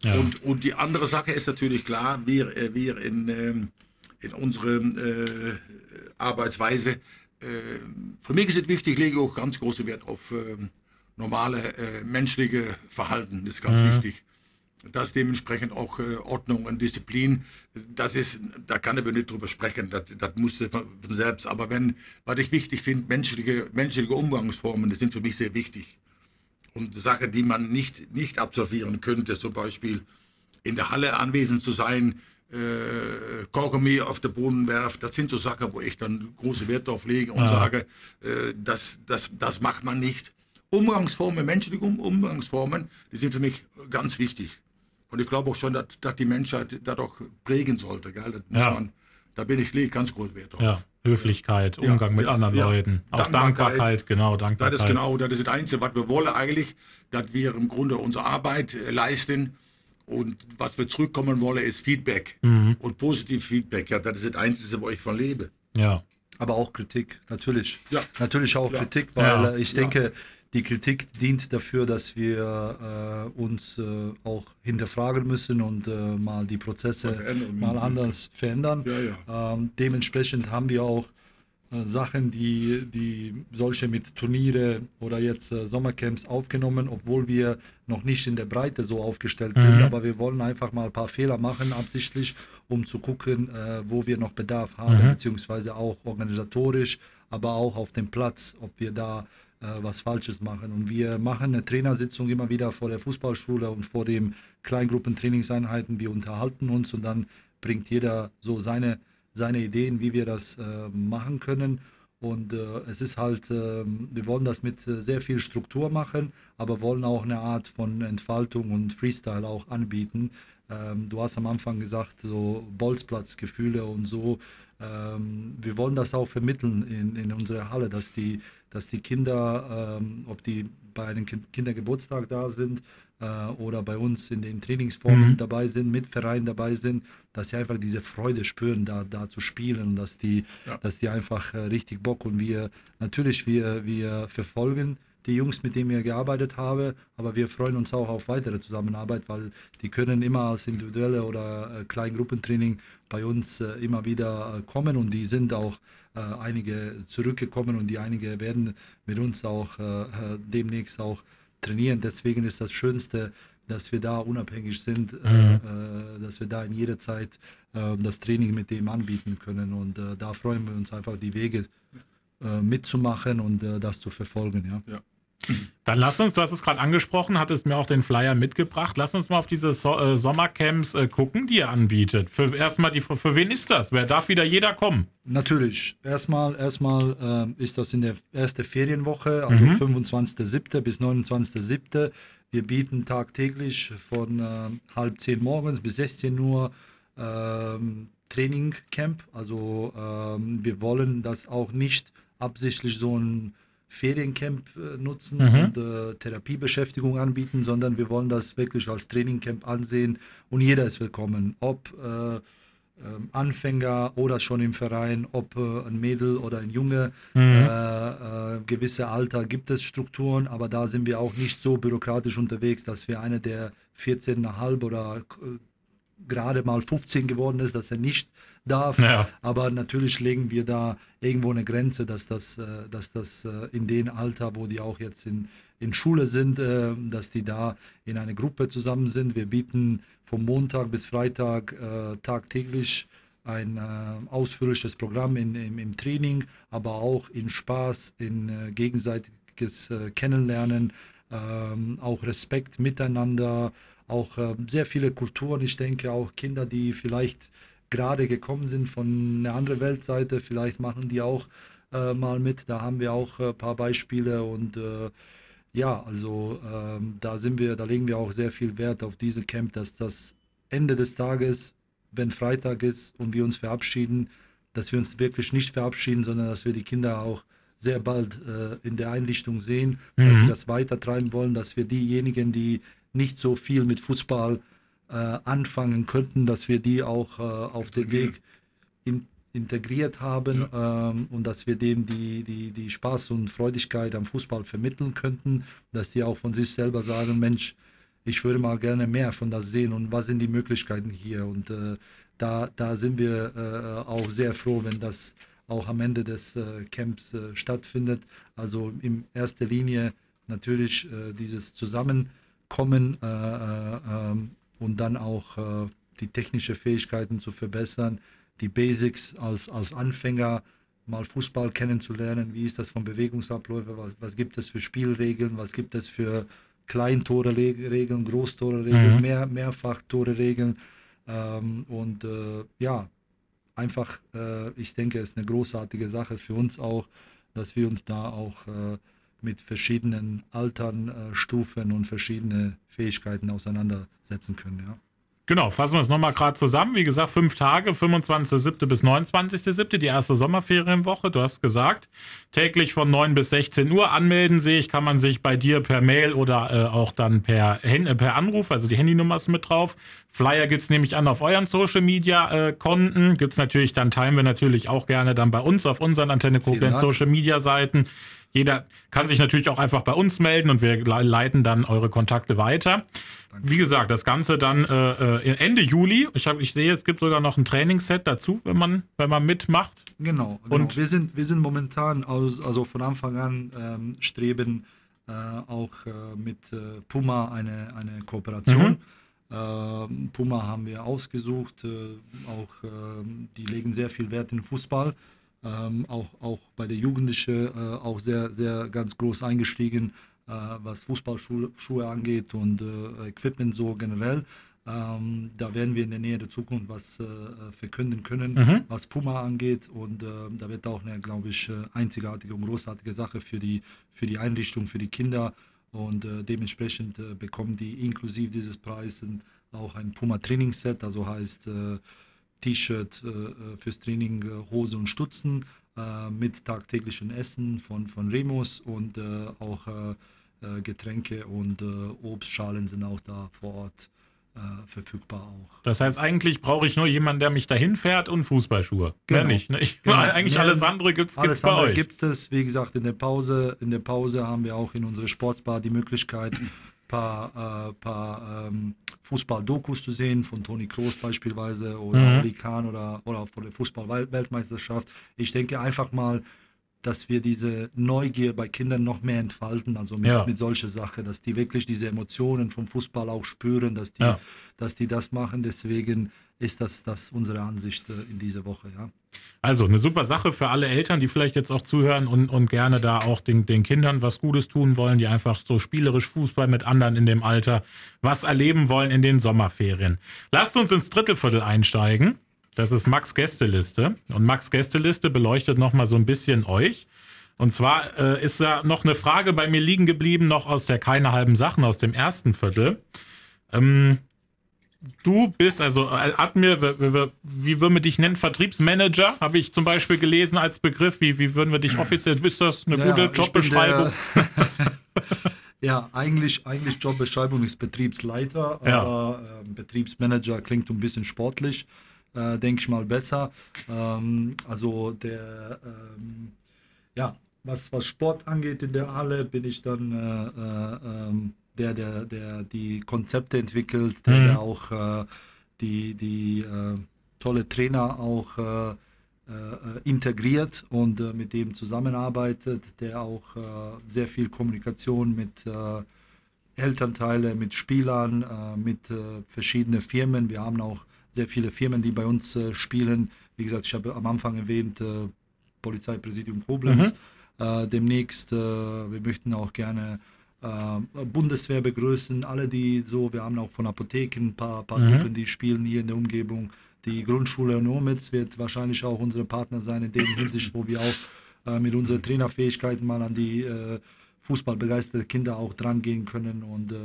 Ja. Und, und die andere Sache ist natürlich klar, wir, äh, wir in, ähm, in unserer äh, Arbeitsweise, äh, für mich ist es wichtig, ich lege auch ganz großen Wert auf äh, normale menschliche Verhalten, das ist ganz mhm. wichtig dass dementsprechend auch äh, Ordnung und Disziplin, das ist, da kann ich nicht drüber sprechen, das, das musste von, von selbst. Aber wenn, was ich wichtig finde, menschliche, menschliche Umgangsformen, das sind für mich sehr wichtig. Und Sachen, die man nicht, nicht absolvieren könnte, zum Beispiel in der Halle anwesend zu sein, äh, Kaugummi auf den Boden werft, das sind so Sachen, wo ich dann große Wert drauf lege und ja. sage, äh, das, das, das macht man nicht. Umgangsformen, menschliche Umgangsformen, die sind für mich ganz wichtig. Und ich glaube auch schon, dass, dass die Menschheit da doch prägen sollte. Gell? Ja. Man, da bin ich ganz groß Wert drauf. Ja. Höflichkeit, Umgang ja, mit ja, anderen ja. Leuten, auch Dankbarkeit, Dankbarkeit, genau, Dankbarkeit. Das ist genau, das ist das Einzige, was wir wollen eigentlich, dass wir im Grunde unsere Arbeit äh, leisten und was wir zurückkommen wollen, ist Feedback mhm. und positiv Feedback. Ja, das ist das Einzige, wo ich von lebe. Ja. Aber auch Kritik, natürlich. Ja. Natürlich auch Ja. Kritik, weil Ja. ich denke, die Kritik dient dafür, dass wir äh, uns äh, auch hinterfragen müssen und äh, mal die Prozesse mal anders verändern. Ja, ja. Ähm, dementsprechend haben wir auch äh, Sachen, die, die solche mit Turniere oder jetzt äh, Sommercamps aufgenommen, obwohl wir noch nicht in der Breite so aufgestellt sind. Mhm. Aber wir wollen einfach mal ein paar Fehler machen, absichtlich, um zu gucken, äh, wo wir noch Bedarf haben, Mhm. beziehungsweise auch organisatorisch, aber auch auf dem Platz, ob wir da was Falsches machen. Und wir machen eine Trainersitzung immer wieder vor der Fußballschule und vor den Kleingruppentrainingseinheiten. Wir unterhalten uns und dann bringt jeder so seine, seine Ideen, wie wir das äh, machen können. Und äh, es ist halt, äh, wir wollen das mit äh, sehr viel Struktur machen, aber wollen auch eine Art von Entfaltung und Freestyle auch anbieten. Ähm, du hast am Anfang gesagt, so Bolzplatzgefühle und so. Ähm, wir wollen das auch vermitteln in, in unserer Halle, dass die, dass die Kinder, ähm, ob die bei einem Kind Kindergeburtstag da sind äh, oder bei uns in den Trainingsformen Mhm. dabei sind, mit Verein dabei sind, dass sie einfach diese Freude spüren, da, da zu spielen dass die, Ja. dass die einfach äh, richtig Bock und wir natürlich wir, wir verfolgen die Jungs, mit denen wir gearbeitet haben, aber wir freuen uns auch auf weitere Zusammenarbeit, weil die können immer als individuelle oder äh, Kleingruppentraining bei uns äh, immer wieder äh, kommen und die sind auch einige zurückgekommen und die einige werden mit uns auch äh, äh, demnächst auch trainieren. Deswegen ist das Schönste, dass wir da unabhängig sind, äh, äh, dass wir da in jeder Zeit äh, das Training mit dem anbieten können und äh, da freuen wir uns einfach die Wege äh, mitzumachen und äh, das zu verfolgen. Ja. Ja. Dann lass uns, du hast es gerade angesprochen, hattest mir auch den Flyer mitgebracht. Lass uns mal auf diese so äh, Sommercamps äh, gucken, die ihr anbietet. Für erstmal die, für wen ist das? Wer darf wieder jeder kommen? Natürlich. Erstmal, erstmal ähm, ist das in der ersten Ferienwoche, also 25.07. bis 29.07. Wir bieten tagtäglich von ähm, halb zehn morgens bis 16 Uhr ähm, Trainingcamp. Also ähm, wir wollen das auch nicht absichtlich so ein Fériencamp äh, nutzen Mhm. und äh, Therapiebeschäftigung anbieten, sondern wir wollen das wirklich als Trainingcamp ansehen und jeder ist willkommen. Ob äh, ähm, Anfänger oder schon im Verein, ob äh, ein Mädel oder ein Junge, Mhm. äh, äh, gewisse Alter gibt es Strukturen, aber da sind wir auch nicht so bürokratisch unterwegs, dass wir eine der 14,5 oder äh, gerade mal 15 geworden ist, dass er nicht darf. Ja. Aber natürlich legen wir da irgendwo eine Grenze, dass das, äh, dass das äh, in dem Alter, wo die auch jetzt in, in Schule sind, äh, dass die da in eine Gruppe zusammen sind. Wir bieten vom Montag bis Freitag tagtäglich ein ausführliches Programm in, im, im Training, aber auch in Spaß, in gegenseitiges Kennenlernen, ähm, auch Respekt miteinander, auch äh, sehr viele Kulturen. Ich denke auch Kinder, die vielleicht gerade gekommen sind von einer anderen Weltseite, vielleicht machen die auch äh, mal mit. Da haben wir auch ein paar Beispiele und äh, ja, also ähm, da sind wir, da legen wir auch sehr viel Wert auf diese Camp, dass das Ende des Tages, wenn Freitag ist und wir uns verabschieden, dass wir uns wirklich nicht verabschieden, sondern dass wir die Kinder auch sehr bald äh, in der Einrichtung sehen, dass sie das weitertreiben wollen, dass wir diejenigen, die nicht so viel mit Fußball äh, anfangen könnten, dass wir die auch äh, auf den Weg in, integriert haben ähm, und dass wir dem die, die, die Spaß und Freudigkeit am Fußball vermitteln könnten, dass die auch von sich selber sagen, Mensch, ich würde mal gerne mehr von das sehen und was sind die Möglichkeiten hier? Und äh, da, da sind wir äh, auch sehr froh, wenn das auch am Ende des äh, Camps äh, stattfindet. Also in erster Linie natürlich dieses Zusammenkommen äh, äh, ähm, und dann auch äh, die technische Fähigkeiten zu verbessern, die Basics als, als Anfänger mal Fußball kennenzulernen, wie ist das von Bewegungsabläufen, was, was gibt es für Spielregeln, was gibt es für Kleintore-Regeln, Großtore-Regeln, Mhm. mehr, Mehrfach-Tore-Regeln ähm, und äh, ja, einfach, äh, ich denke, es ist eine großartige Sache für uns auch, dass wir uns da auch äh, mit verschiedenen Altern, äh, Stufen und verschiedene Fähigkeiten auseinandersetzen können. Ja. Genau, fassen wir es nochmal gerade zusammen. Wie gesagt, fünf Tage, 25.07. bis 29.07., die erste Sommerferienwoche. Du hast gesagt, täglich von 9 bis 16 Uhr anmelden sehe ich, kann man sich bei dir per Mail oder äh, auch dann per, äh, per Anruf, also die Handynummer ist mit drauf. Flyer gibt es nämlich an auf euren Social Media äh, Konten. Gibt es natürlich, dann teilen wir natürlich auch gerne dann bei uns auf unseren Antenne Koblenz Social Media Seiten. Jeder kann sich natürlich auch einfach bei uns melden und wir leiten dann eure Kontakte weiter. Wie gesagt, das Ganze dann äh, äh Ende Juli. Ich, hab, ich sehe, es gibt sogar noch ein Trainingsset dazu, wenn man, wenn man mitmacht. Genau, genau. Und wir sind, wir sind momentan, aus, also von Anfang an ähm, streben äh, auch äh, mit äh, Puma eine, eine Kooperation. Mhm. Ähm, Puma haben wir ausgesucht, äh, auch ähm, die legen sehr viel Wert in Fußball ähm, auch, auch bei der Jugendliche äh, auch sehr, sehr ganz groß eingestiegen, äh, was Fußballschuhe angeht und äh, Equipment so generell. Ähm, da werden wir in der Nähe der Zukunft was äh, verkünden können, mhm. was Puma angeht. Und äh, da wird auch eine, glaube ich, äh, einzigartige und großartige Sache für die, für die Einrichtung, für die Kinder. Und dementsprechend bekommen die inklusive dieses Preises auch ein Puma Trainingsset, also heißt T-Shirt äh, äh, fürs Training, äh, Hose und Stutzen mit tagtäglichen Essen von, von Remus und auch Getränke und Obstschalen sind auch da vor Ort verfügbar auch. Das heißt, eigentlich brauche ich nur jemanden, der mich dahin fährt und Fußballschuhe. Genau. Mehr nicht. Ne? Ich, genau. (laughs) Eigentlich ja, alles andere gibt es bei euch. gibt es, wie gesagt, in der Pause. In der Pause haben wir auch in unserer Sportsbar die Möglichkeit, paar, äh, paar ähm, Fußball-Dokus zu sehen, von Toni Kroos beispielsweise oder mhm. Oli Kahn oder, oder von der Fußball-Weltmeisterschaft. Ich denke einfach mal, dass wir diese Neugier bei Kindern noch mehr entfalten, also mit, ja. mit solcher Sache, dass die wirklich diese Emotionen vom Fußball auch spüren, dass die, ja. dass die das machen. Deswegen ist das, das unsere Ansicht äh, in dieser Woche, ja. Also eine super Sache für alle Eltern, die vielleicht jetzt auch zuhören und, und gerne da auch den, den Kindern was Gutes tun wollen, die einfach so spielerisch Fußball mit anderen in dem Alter was erleben wollen in den Sommerferien. Lasst uns ins Drittelviertel einsteigen. Das ist Max Gästeliste. Und Max Gästeliste beleuchtet nochmal so ein bisschen euch. Und zwar äh, ist da noch eine Frage bei mir liegen geblieben, noch aus der Keine halben Sachen, aus dem ersten Viertel. Ähm, du bist, also äh, Admir, wie würden wir dich nennen? Vertriebsmanager, habe ich zum Beispiel gelesen als Begriff. Wie, wie würden wir dich offiziell, ist das eine ja, gute Jobbeschreibung? (laughs) ja, eigentlich, eigentlich Jobbeschreibung ist Betriebsleiter, ja. aber äh, Betriebsmanager klingt ein bisschen sportlich, äh, denke ich mal besser. Ähm, also der, ähm, ja, was, was Sport angeht in der Halle, bin ich dann äh, äh ähm, der, der, der die Konzepte entwickelt, der, mhm. der auch äh, die, die äh, tolle Trainer auch äh, äh integriert und äh, mit dem zusammenarbeitet, der auch äh, sehr viel Kommunikation mit Elternteile, mit Spielern, mit verschiedenen Firmen. Wir haben auch sehr viele Firmen, die bei uns spielen. Wie gesagt, ich habe am Anfang erwähnt, Polizeipräsidium Koblenz. Mhm. demnächst, wir möchten auch gerne äh, Bundeswehr begrüßen, alle die so, wir haben auch von Apotheken ein paar, paar mhm. Gruppen, die spielen hier in der Umgebung. Die Grundschule Nomitz wird wahrscheinlich auch unsere Partner sein in dem Hinsicht, wo wir auch äh, mit unseren Trainerfähigkeiten mal an die äh, fußballbegeisterte Kinder auch dran gehen können und äh,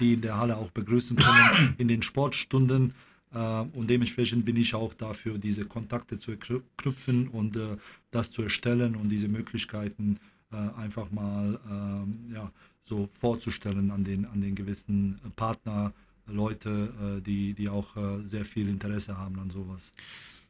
die in der Halle auch begrüßen können in den Sportstunden. Äh, und dementsprechend bin ich auch dafür, diese Kontakte zu knüpfen und äh, das zu erstellen und diese Möglichkeiten einfach mal ähm, so vorzustellen an den, an den gewissen Partner, Leute, äh, die, die auch äh, sehr viel Interesse haben an sowas.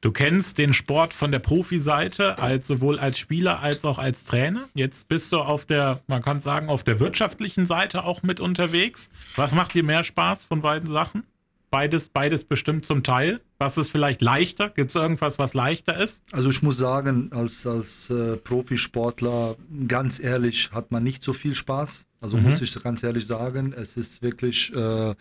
Du kennst den Sport von der Profiseite, als sowohl als Spieler als auch als Trainer. Jetzt bist du auf der, man kann sagen, auf der wirtschaftlichen Seite auch mit unterwegs. Was macht dir mehr Spaß von beiden Sachen? Beides, beides bestimmt zum Teil. Was ist vielleicht leichter? Gibt es irgendwas, was leichter ist? Also ich muss sagen, als, als äh, Profisportler, ganz ehrlich, hat man nicht so viel Spaß. Also mhm. muss ich ganz ehrlich sagen, es ist wirklich äh,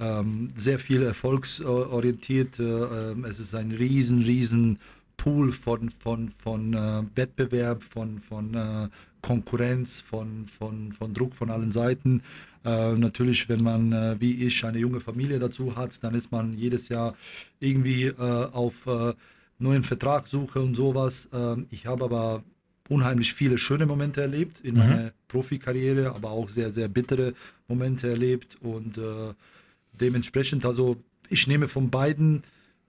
ähm, sehr viel erfolgsorientiert. Äh, ähm, es ist ein riesen, riesen Pool von, von, von äh, Wettbewerb, von, von äh, Konkurrenz, von, von, von Druck von allen Seiten. Äh, natürlich, wenn man äh, wie ich eine junge Familie dazu hat, dann ist man jedes Jahr irgendwie äh, auf äh, neuen Vertragssuche und sowas. Ähm, ich habe aber unheimlich viele schöne Momente erlebt in mhm. meiner Profikarriere, aber auch sehr, sehr bittere Momente erlebt und äh, dementsprechend, also ich nehme von beiden,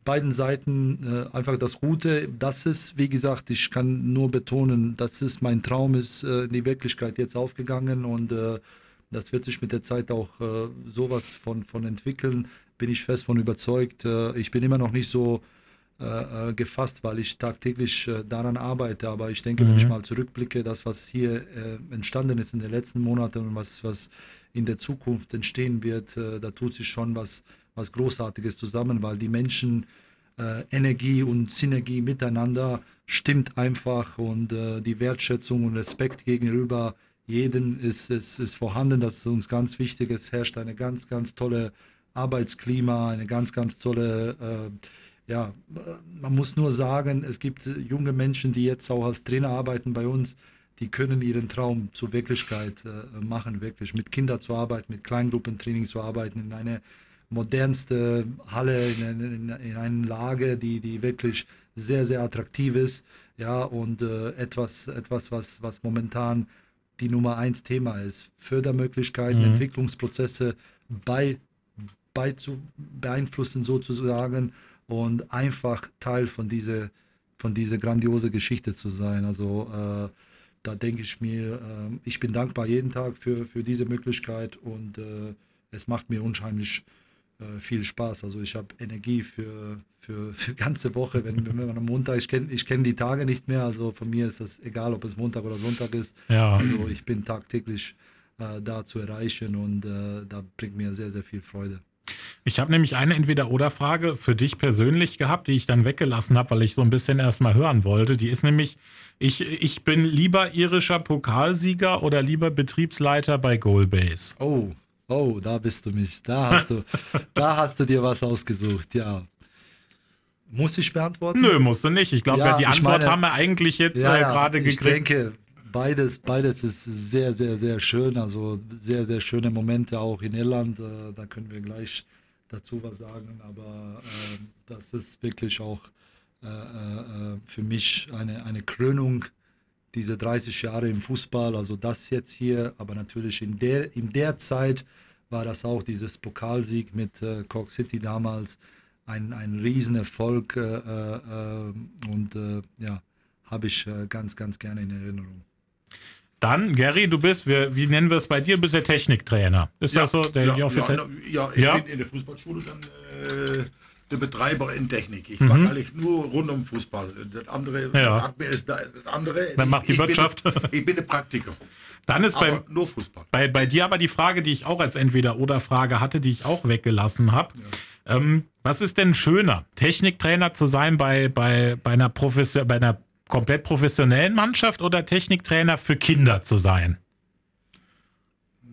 beiden Seiten äh, einfach das Gute. Das ist, wie gesagt, ich kann nur betonen, das ist mein Traum, ist äh, in die Wirklichkeit jetzt aufgegangen und äh, das wird sich mit der Zeit auch äh, sowas von, von entwickeln, bin ich fest von überzeugt. Äh, ich bin immer noch nicht so äh, äh, gefasst, weil ich tagtäglich äh, daran arbeite. Aber ich denke, mhm. wenn ich mhm. mal zurückblicke, das, was hier äh, entstanden ist in den letzten Monaten und was, was in der Zukunft entstehen wird, äh, da tut sich schon was, was Großartiges zusammen, weil die Menschen Energie und Synergie miteinander stimmt einfach und die Wertschätzung und Respekt gegenüber jeden ist, ist, ist vorhanden. Das ist uns ganz wichtig. Es herrscht eine ganz, ganz tolle Arbeitsklima, eine ganz, ganz tolle äh, ja, man muss nur sagen, es gibt junge Menschen, die jetzt auch als Trainer arbeiten bei uns, die können ihren Traum zur Wirklichkeit äh, machen, wirklich mit Kindern zu arbeiten, mit Kleingruppentraining zu arbeiten, in eine modernste Halle, in, in, in eine Lage, die, die wirklich sehr, sehr attraktiv ist. Ja, und äh, etwas, etwas was, was momentan die Nummer eins Thema ist. Fördermöglichkeiten, mhm. Entwicklungsprozesse bei, bei zu beeinflussen sozusagen und einfach Teil von dieser, von dieser grandiose Geschichte zu sein. Also äh, da denke ich mir, äh, ich bin dankbar jeden Tag für, für diese Möglichkeit und äh, es macht mir unheimlich äh, viel Spaß. Also ich habe Energie für, für, (laughs) für ganze Woche, wenn, wenn man am Montag, ich kenne ich kenn die Tage nicht mehr, also von mir ist das egal, ob es Montag oder Sonntag ist. Ja. Also ich bin tagtäglich äh, da zu erreichen und äh, da bringt mir sehr, sehr viel Freude. Ich habe nämlich eine Entweder-Oder-Frage für dich persönlich gehabt, die ich dann weggelassen habe, weil ich so ein bisschen erstmal hören wollte. Die ist nämlich, ich, ich bin lieber irischer Pokalsieger oder lieber Betriebsleiter bei Goalbase. Oh, oh, da bist du mich. Da hast du, (laughs) da hast du dir was ausgesucht, ja. Muss ich beantworten? Nö, musst du nicht. Ich glaube, ja, die Antwort meine, haben wir eigentlich jetzt ja, äh, gerade gekriegt. Ich denke, beides, beides ist sehr, sehr, sehr schön. Also sehr, sehr schöne Momente auch in Irland. Äh, da können wir gleich dazu was sagen. Aber äh, das ist wirklich auch äh, äh, für mich eine, eine Krönung diese 30 Jahre im Fußball. Also das jetzt hier, aber natürlich in der, in der Zeit war das auch dieses Pokalsieg mit äh, Cork City damals ein, ein Riesenerfolg äh, und ja, habe ich ganz, ganz gerne in Erinnerung. Dann, Gary, du bist, wie, wie nennen wir es bei dir? Du bist der Techniktrainer. Ist ja, das so? Der, ja, die offiziell ja, ja, ich bin in der Fußballschule dann äh, der Betreiber in Technik. Ich mhm. mache eigentlich nur rund um Fußball. Das andere, ja. ist das andere. Dann macht die ich Wirtschaft. Bin, ich bin der Praktiker. Dann ist bei, nur Fußball. Bei, bei dir aber die Frage, die ich auch als Entweder-Oder-Frage hatte, die ich auch weggelassen habe. Ja. Ähm, was ist denn schöner, Techniktrainer zu sein bei, bei, bei, einer, Professor, bei einer komplett professionellen Mannschaft oder Techniktrainer für Kinder zu sein?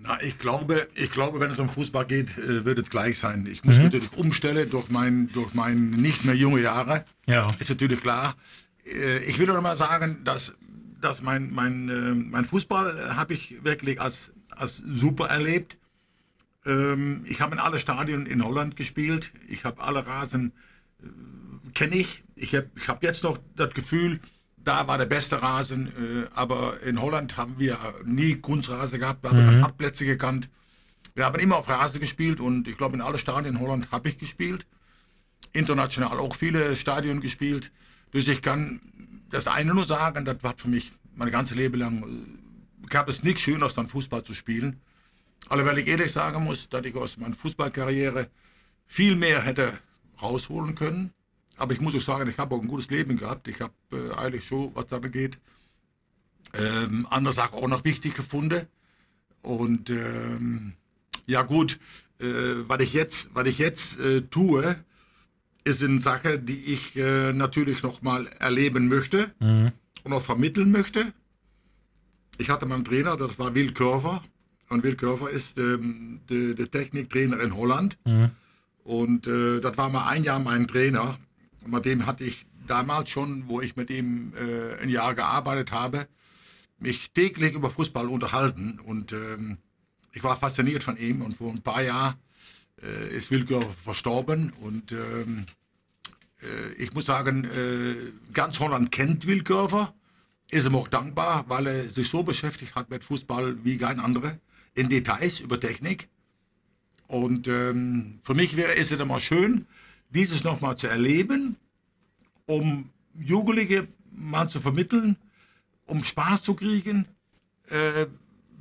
Na, ich glaube, ich glaube, wenn es um Fußball geht, äh, wird es gleich sein. Ich muss mhm. natürlich umstellen durch mein, durch mein nicht mehr junge Jahre. Ja. Ist natürlich klar. Äh, ich will nur mal sagen, dass, dass mein, mein, äh, mein Fußball habe ich wirklich als, als super erlebt. Ähm, ich habe in alle Stadien in Holland gespielt. Ich habe alle Rasen, kenne ich. Ich habe ich hab jetzt noch das Gefühl, da war der beste Rasen, äh, aber in Holland haben wir nie Kunstrasen gehabt, wir haben mhm. Hartplätze gekannt. Wir haben immer auf Rasen gespielt und ich glaube in alle Stadien in Holland habe ich gespielt. International auch viele Stadien gespielt. Dus ich kann das eine nur sagen, das war für mich mein ganzes Leben lang, äh, gab es nichts Schöneres, dann Fußball zu spielen. Aber weil ich ehrlich sagen muss, dass ich aus meiner Fußballkarriere viel mehr hätte rausholen können. Aber ich muss auch sagen, ich habe auch ein gutes Leben gehabt. Ich habe äh, eigentlich schon, was da geht, ähm, andere Sachen auch noch wichtig gefunden. Und ähm, ja gut, äh, was ich jetzt, was ich jetzt äh, tue, ist eine Sache, die ich äh, natürlich noch mal erleben möchte mhm. und auch vermitteln möchte. Ich hatte meinen Trainer, das war Will Körfer. Und Will Körfer ist ähm, der, der Techniktrainer in Holland. Mhm. Und äh, das war mal ein Jahr mein Trainer. Mit dem hatte ich damals schon, wo ich mit ihm äh, ein Jahr gearbeitet habe, mich täglich über Fußball unterhalten. Und ähm, ich war fasziniert von ihm. Und vor ein paar Jahren äh, ist Wilkör verstorben. Und ähm, äh, ich muss sagen, äh, ganz Holland kennt Wilkörfer, ist ihm auch dankbar, weil er sich so beschäftigt hat mit Fußball wie kein anderer, in Details über Technik. Und ähm, für mich wäre es immer schön, dieses nochmal zu erleben, um Jugendliche mal zu vermitteln, um Spaß zu kriegen, äh,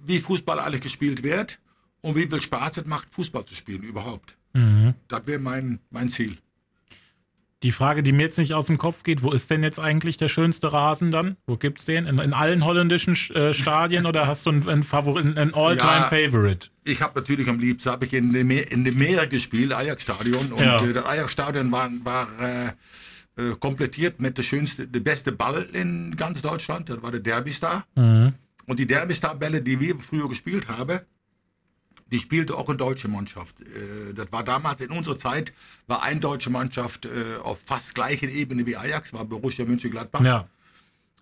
wie Fußball eigentlich gespielt wird und wie viel Spaß es macht, Fußball zu spielen überhaupt. Das wäre mein, mein Ziel. Die Frage, die mir jetzt nicht aus dem Kopf geht, wo ist denn jetzt eigentlich der schönste Rasen dann? Wo gibt's den? In, in allen holländischen äh, Stadien oder hast du einen, einen, einen All-Time-Favorite? Ich habe natürlich am liebsten habe ich in dem Meer, in dem Meer gespielt, Ajax-Stadion. Und Ja. äh, das Ajax-Stadion war, war äh, äh, komplettiert mit der schönste, der beste Ball in ganz Deutschland. Das war der Derby-Star. Und die Derby-Star-Bälle, die wir früher gespielt haben, die spielte auch eine deutsche Mannschaft. Äh, Das war damals in unserer Zeit, war eine deutsche Mannschaft äh, auf fast gleicher Ebene wie Ajax, war Borussia Mönchengladbach. Ja.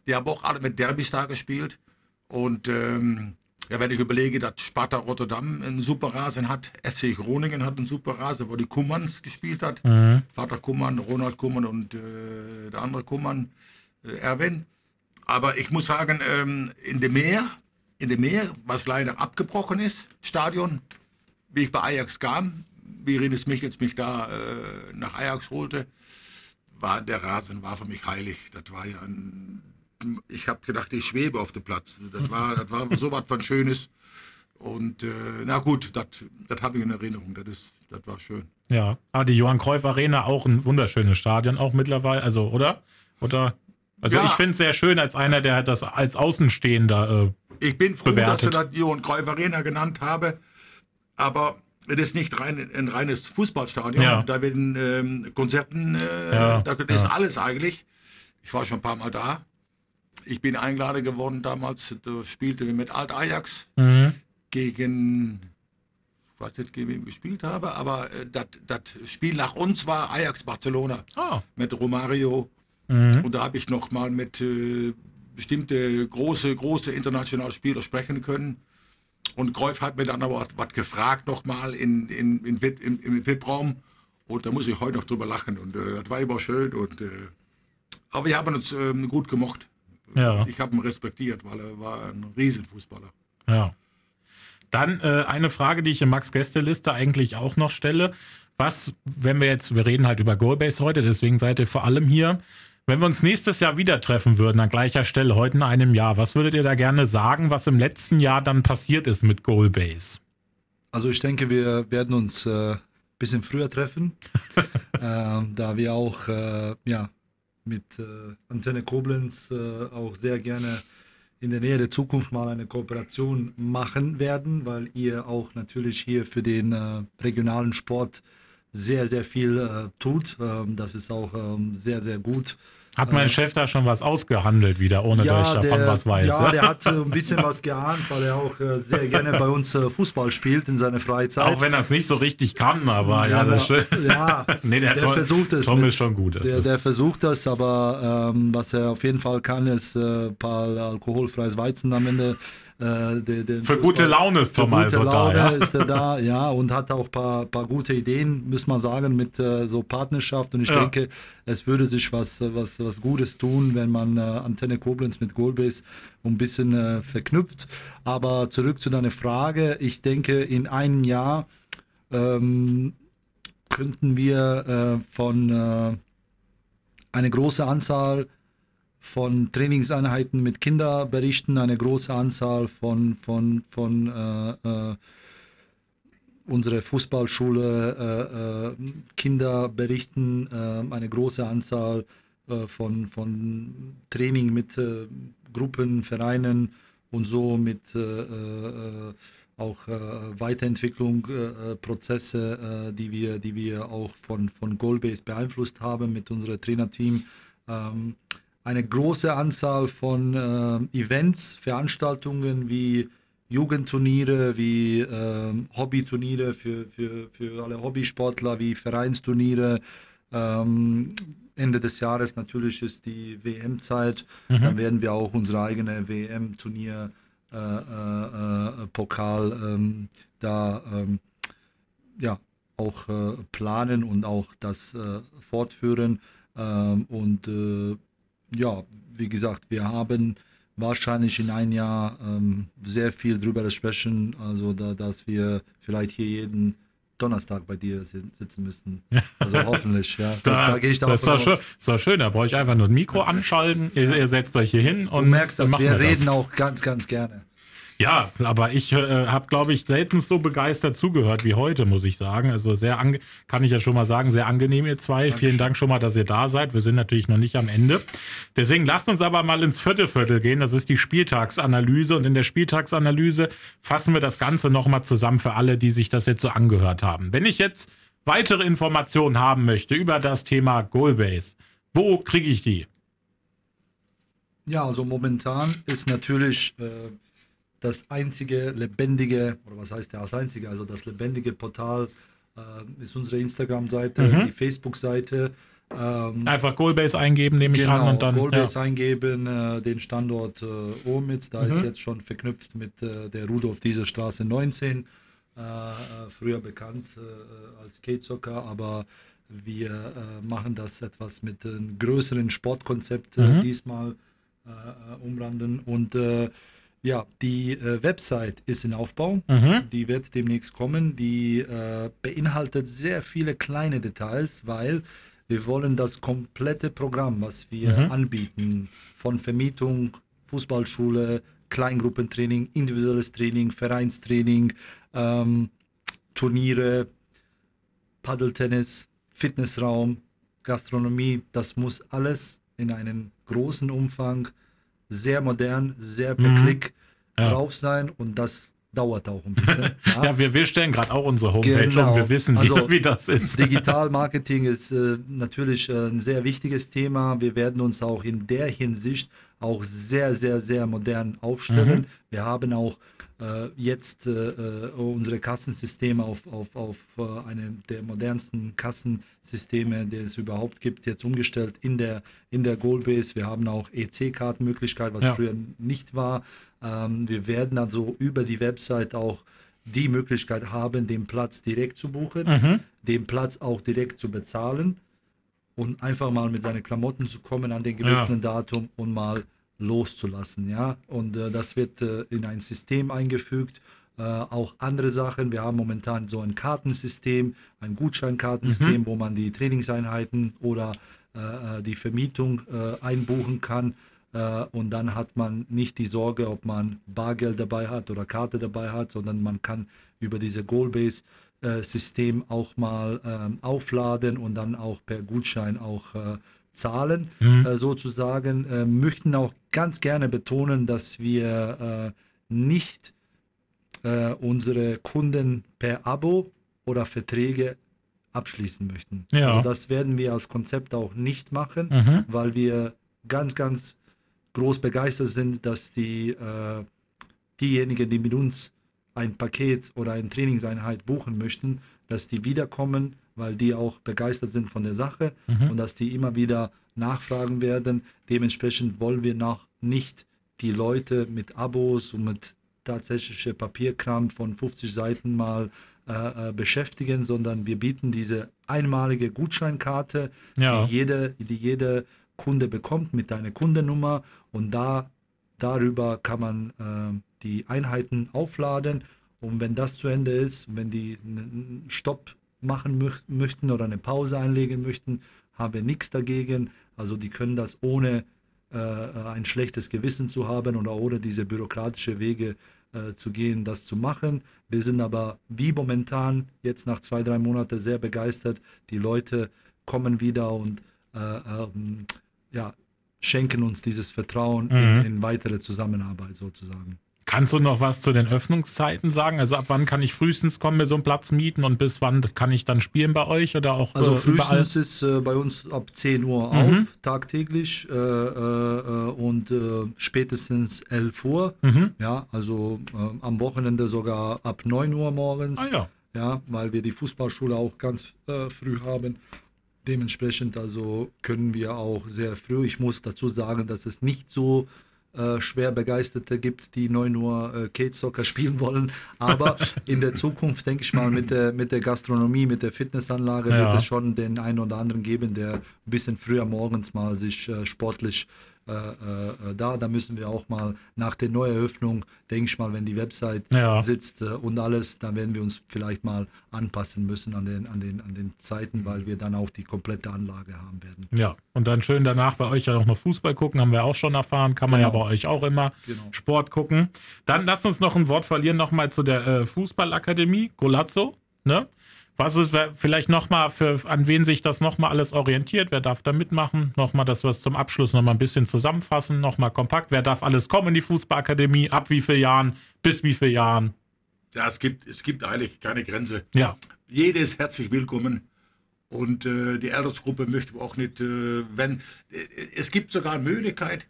Die haben auch alle mit Derbystar gespielt. Und ähm, ja, wenn ich überlege, dass Sparta Rotterdam einen super Rasen hat, FC Groningen hat einen super Rasen, wo die Kummerns gespielt hat. Vater Kummern, Ronald Kummern und äh, der andere Kummern, äh, Erwin. Aber ich muss sagen, ähm, in dem Meer, in dem Meer, was leider abgebrochen ist, Stadion, wie ich bei Ajax kam, wie Rinus Michels mich da äh, nach Ajax holte, war der Rasen war für mich heilig. Das war ja ein, ich habe gedacht, ich schwebe auf dem Platz. Das war, das war so was von Schönes. Und äh, na gut, das habe ich in Erinnerung. Das war schön. Ja. Ah, die Johann Cruyff Arena auch ein wunderschönes Stadion, auch mittlerweile, also, oder? Oder? Also Ja. ich finde es sehr schön als einer, der das als Außenstehender, äh, Ich bin froh, Bewertet. dass du das Johann Cruyff Arena genannt habe, aber es ist nicht rein, ein reines Fußballstadion. Ja. Da werden ähm, Konzerten, äh, Ja, da ist ja. alles eigentlich. Ich war schon ein paar Mal da. Ich bin eingeladen geworden damals, da spielte wir mit Alt Ajax gegen, ich weiß nicht, gegen wen wir gespielt habe, aber äh, das Spiel nach uns war Ajax Barcelona ah, mit Romario. Und da habe ich noch mal mit äh, bestimmte große, große internationale Spieler sprechen können. Und Cruyff hat mir dann aber was gefragt nochmal in, in, in, im, im VIP-Raum. Und da muss ich heute noch drüber lachen. Und äh, das war immer schön. Und, äh, aber wir haben uns ähm, gut gemocht. Ja. Ich habe ihn respektiert, weil er war ein Riesenfußballer. Ja. Dann äh, eine Frage, die ich in Max Gästeliste eigentlich auch noch stelle. Was, wenn wir jetzt, wir reden halt über Goalbase heute, deswegen seid ihr vor allem hier. Wenn wir uns nächstes Jahr wieder treffen würden, an gleicher Stelle, heute in einem Jahr, was würdet ihr da gerne sagen, was im letzten Jahr dann passiert ist mit Goalbase? Also ich denke, wir werden uns ein äh, bisschen früher treffen, (laughs) ähm, da wir auch äh, ja, mit äh, Antenne Koblenz äh, auch sehr gerne in der näheren Zukunft mal eine Kooperation machen werden, weil ihr auch natürlich hier für den äh, regionalen Sport sehr, sehr viel äh, tut. Ähm, das ist auch ähm, sehr, sehr gut. Hat mein Chef da schon was ausgehandelt wieder, ohne dass ich davon der, was weiß? ja, der hat äh, ein bisschen was geahnt, weil er auch äh, sehr gerne bei uns äh, Fußball spielt in seiner Freizeit. Auch wenn er es nicht so richtig kann, aber ja, das ist schön. ja, (laughs) Nee, der, der versucht es Tom mit- ist schon gut. Das Der, der versucht das, aber ähm, was er auf jeden Fall kann, ist äh, ein paar alkoholfreies Weizen am Ende. Äh, der, der Für gute Laune ist für Tom gute also da, Laune ja. ist er da, ja, und hat auch ein paar, paar gute Ideen, muss man sagen, mit äh, so Partnerschaft. Und ich Ja. denke, es würde sich was, was, was Gutes tun, wenn man äh, Antenne Koblenz mit Goalbase ein bisschen äh, verknüpft. Aber zurück zu deiner Frage. Ich denke, in einem Jahr ähm, könnten wir äh, von äh, eine große Anzahl von Trainingseinheiten mit Kindern berichten, eine große Anzahl von, von, von äh, äh, unserer Fußballschule äh, äh, Kinder berichten, äh, eine große Anzahl äh, von, von Training mit Gruppen, Vereinen und so mit auch äh, Weiterentwicklung, äh, Prozesse, äh, die, wir, die wir auch von, von Goalbase beeinflusst haben mit unserem Trainerteam. Ähm, eine große Anzahl von äh, Events, Veranstaltungen wie Jugendturniere, wie ähm, Hobbyturniere für, für, für alle Hobbysportler, wie Vereinsturniere. Ähm, Ende des Jahres natürlich ist die WM-Zeit. Dann werden wir auch unsere eigene WM-Turnier äh, äh, äh, Pokal ähm, da ähm, ja, auch äh, planen und auch das äh, fortführen. Ähm, und äh, ja, wie gesagt, wir haben wahrscheinlich in ein Jahr ähm, sehr viel drüber sprechen, also da, dass wir vielleicht hier jeden Donnerstag bei dir sitzen müssten. Also (laughs) hoffentlich, ja. Da, da gehe ich da Das ist doch, schön, da brauche ich einfach nur ein Mikro anschalten, ihr, ihr setzt euch hier hin und. Du merkst das, wir reden das. auch ganz, ganz gerne. Ja, aber ich äh, habe, glaube ich, selten so begeistert zugehört wie heute, muss ich sagen. Also sehr, kann ich ja schon mal sagen, sehr angenehm, ihr zwei. Dankeschön. Vielen Dank schon mal, dass ihr da seid. Wir sind natürlich noch nicht am Ende. Deswegen lasst uns aber mal ins vierte Viertel gehen. Das ist die Spieltagsanalyse. Und in der Spieltagsanalyse fassen wir das Ganze nochmal zusammen für alle, die sich das jetzt so angehört haben. Wenn ich jetzt weitere Informationen haben möchte über das Thema Goalbase, wo kriege ich die? Ja, also momentan ist natürlich äh, das einzige lebendige, oder was heißt ja das einzige, also das lebendige Portal äh, ist unsere Instagram-Seite, mhm. die Facebook-Seite. Ähm, Einfach Goalbase eingeben, nehme genau, ich an. Und dann, Goalbase ja. eingeben, äh, den Standort äh, Omitz, da mhm. ist jetzt schon verknüpft mit äh, der Rudolf Dieser Straße 19, äh, äh, früher bekannt äh, als Skatezocker, aber wir machen das etwas mit einem größeren Sportkonzept mhm. diesmal umranden und ja, die äh, Website ist in Aufbau. Mhm. Die wird demnächst kommen. Die äh, beinhaltet sehr viele kleine Details, weil wir wollen das komplette Programm, was wir mhm. anbieten, von Vermietung, Fußballschule, Kleingruppentraining, individuelles Training, Vereinstraining, ähm, Turniere, Paddeltennis, Fitnessraum, Gastronomie, das muss alles in einem großen Umfang sehr modern, sehr per mhm. Klick ja. drauf sein und das dauert auch ein bisschen. (laughs) Ja, ja wir, wir stellen gerade auch unsere Homepage genau. und wir wissen, wie, also, (laughs) wie das ist. Digital Marketing ist äh, natürlich äh, ein sehr wichtiges Thema. Wir werden uns auch in der Hinsicht auch sehr, sehr, sehr modern aufstellen. Mhm. Wir haben auch äh, jetzt äh, äh, unsere Kassensysteme auf, auf, auf äh, eine der modernsten Kassensysteme, die es überhaupt gibt, jetzt umgestellt in der, in der Goalbase. Wir haben auch EC-Kartenmöglichkeit, was ja. früher nicht war. Ähm, wir werden also über die Website auch die Möglichkeit haben, den Platz direkt zu buchen, mhm. den Platz auch direkt zu bezahlen und einfach mal mit seinen Klamotten zu kommen an den gewissen ja. Datum und mal loszulassen. Ja? Und äh, das wird äh, in ein System eingefügt. Äh, auch andere Sachen. Wir haben momentan so ein Kartensystem, ein Gutscheinkartensystem, mhm. wo man die Trainingseinheiten oder äh, äh, die Vermietung äh, einbuchen kann. und dann hat man nicht die Sorge, ob man Bargeld dabei hat oder Karte dabei hat, sondern man kann über diese Goalbase System auch mal ähm, aufladen und dann auch per Gutschein auch zahlen, mhm. äh, sozusagen, äh, möchten auch ganz gerne betonen, dass wir äh, nicht äh, unsere Kunden per Abo oder Verträge abschließen möchten. Ja. Also das werden wir als Konzept auch nicht machen, mhm. weil wir ganz, ganz groß begeistert sind, dass die äh, diejenigen, die mit uns ein Paket oder eine Trainingseinheit buchen möchten, dass die wiederkommen weil die auch begeistert sind von der Sache mhm. und dass die immer wieder nachfragen werden. Dementsprechend wollen wir noch nicht die Leute mit Abos und mit tatsächlichem Papierkram von 50 Seiten mal äh, äh, beschäftigen, sondern wir bieten diese einmalige Gutscheinkarte, ja. die, jede, die jede Kunde bekommt mit einer Kundennummer und da darüber kann man äh, die Einheiten aufladen und wenn das zu Ende ist, wenn die einen Stopp machen mö möchten oder eine Pause einlegen möchten, haben wir nichts dagegen. Also die können das ohne äh, ein schlechtes Gewissen zu haben oder ohne diese bürokratische Wege äh, zu gehen, das zu machen. Wir sind aber wie momentan jetzt nach zwei, drei Monaten sehr begeistert. Die Leute kommen wieder und äh, ähm, ja, schenken uns dieses Vertrauen mhm. in, in weitere Zusammenarbeit sozusagen. Kannst du noch was zu den Öffnungszeiten sagen? Also ab wann kann ich frühestens kommen, mir so einen Platz mieten und bis wann kann ich dann spielen bei euch oder auch Also äh, frühestens ist äh, bei uns ab 10 Uhr mhm. auf, tagtäglich äh, äh und äh, spätestens 11 Uhr. Mhm. Ja, also äh, am Wochenende sogar ab 9 Uhr morgens. Ah, ja. ja, weil wir die Fußballschule auch ganz früh haben. Dementsprechend also können wir auch sehr früh. Ich muss dazu sagen, dass es nicht so äh, schwer Begeisterte gibt, die 9 Uhr äh, Kate Soccer (laughs) spielen wollen. Aber in der Zukunft, denke ich mal, mit der, mit der Gastronomie, mit der Fitnessanlage ja. wird es schon den einen oder anderen geben, der ein bisschen früher morgens mal sich äh, sportlich da. Da müssen wir auch mal nach der Neueröffnung, denke ich mal, wenn die Website Ja. sitzt äh, und alles, dann werden wir uns vielleicht mal anpassen müssen an den, an den, an den Zeiten, weil wir dann auch die komplette Anlage haben werden. Ja, und dann schön danach bei euch ja auch noch Fußball gucken, haben wir auch schon erfahren. Kann man ja bei Genau. euch auch immer Genau. Sport gucken. Dann lasst uns noch ein Wort verlieren, nochmal zu der äh, Fußballakademie, Golazzo. Ne? Was ist vielleicht nochmal für, an wen sich das nochmal alles orientiert? Wer darf da mitmachen? Nochmal, dass wir es zum Abschluss nochmal ein bisschen zusammenfassen, nochmal kompakt. Wer darf alles kommen in die Fußballakademie? Ab wie vielen Jahren? Bis wie vielen Jahren? Ja, es gibt, es gibt eigentlich keine Grenze. Ja, Jeder ist herzlich willkommen. Und äh, die Altersgruppe möchte auch nicht, äh, wenn. Äh, es gibt sogar eine Möglichkeit,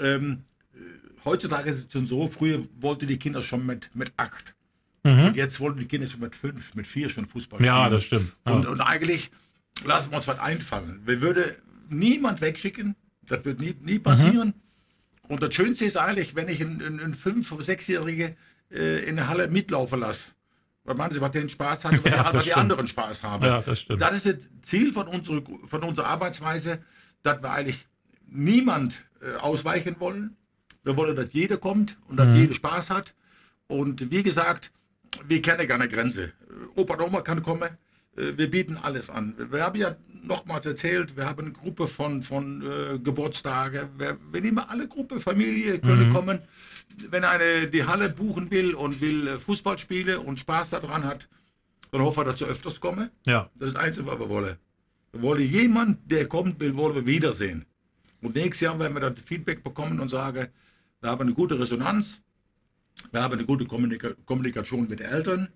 ähm, äh, heutzutage ist es schon so, früher wollten die Kinder schon mit, mit acht. Und jetzt wollten die Kinder schon mit fünf, mit vier schon Fußball Mhm. Ja, spielen. das stimmt. Ja. Und, und eigentlich lassen wir uns was einfallen. Wir würde niemand wegschicken. Das wird nie, nie passieren. Mhm. Und das Schönste ist eigentlich, wenn ich einen, einen, fünf- oder sechsjährige äh, in der Halle mitlaufen lasse. Weil man was den Spaß hat, weil, (laughs) Ja, die, weil anderen Spaß haben. Ja, das stimmt. Das ist das Ziel von unserer, von unserer Arbeitsweise, dass wir eigentlich niemand äh, ausweichen wollen. Wir wollen, dass jeder kommt und Mhm. dass jeder Spaß hat. Und wie gesagt, wir kennen keine Grenze. Opa und Oma kann kommen. Äh, Wir bieten alles an. Wir haben ja nochmals erzählt, wir haben eine Gruppe von, von äh, Geburtstage. Wir, wir nehmen alle Gruppe, Familie können kommen. Wenn eine die Halle buchen will und will äh, Fußball spielen und Spaß daran hat, dann hoffen wir, dass sie öfters kommen. ja. Das ist das Einzige, was wir wollen. Wir wollen jemand, der kommt, will, wollen wir wiedersehen. Und nächstes Jahr werden wir dann Feedback bekommen und sagen, wir haben eine gute Resonanz, wir haben eine gute Kommunika Kommunikation mit den Eltern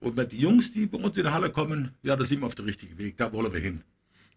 und mit den Jungs, die bei uns in die Halle kommen, ja, da sind wir auf dem richtigen Weg, da wollen wir hin.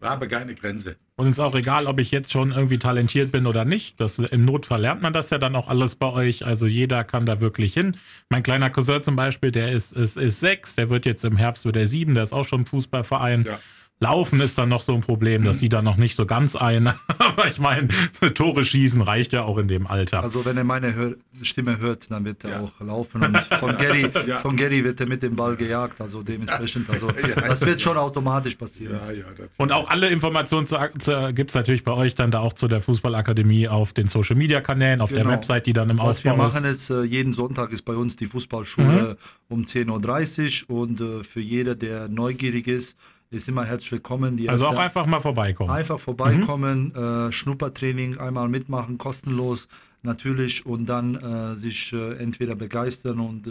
Wir haben keine Grenze. Und es ist auch egal, ob ich jetzt schon irgendwie talentiert bin oder nicht. Das, Im Notfall lernt man das ja dann auch alles bei euch. Also jeder kann da wirklich hin. Mein kleiner Cousin zum Beispiel, der ist, ist, ist sechs, der wird jetzt im Herbst wird er sieben, der ist auch schon Fußballverein. Ja. Laufen ist dann noch so ein Problem, das sieht dann noch nicht so ganz ein. (laughs) Aber ich meine, Tore schießen reicht ja auch in dem Alter. Also wenn er meine Hör Stimme hört, dann wird er Ja. auch laufen und von Gary, (laughs) Ja. von Gary wird er mit dem Ball gejagt, also dementsprechend, also (laughs) das wird schon automatisch passieren. Ja, ja, das, Und auch alle Informationen zu, zu, gibt es natürlich bei euch dann da auch zu der Fußballakademie auf den Social Media Kanälen, auf der Genau. Website, die dann im Was wir Aufbau machen ist. ist, äh, jeden Sonntag ist bei uns die Fußballschule um 10.30 Uhr und äh, für jeder, der neugierig ist, ist immer herzlich willkommen. Die Also auch einfach mal vorbeikommen. Einfach vorbeikommen, äh, Schnuppertraining einmal mitmachen, kostenlos natürlich und dann äh, sich äh, entweder begeistern und äh,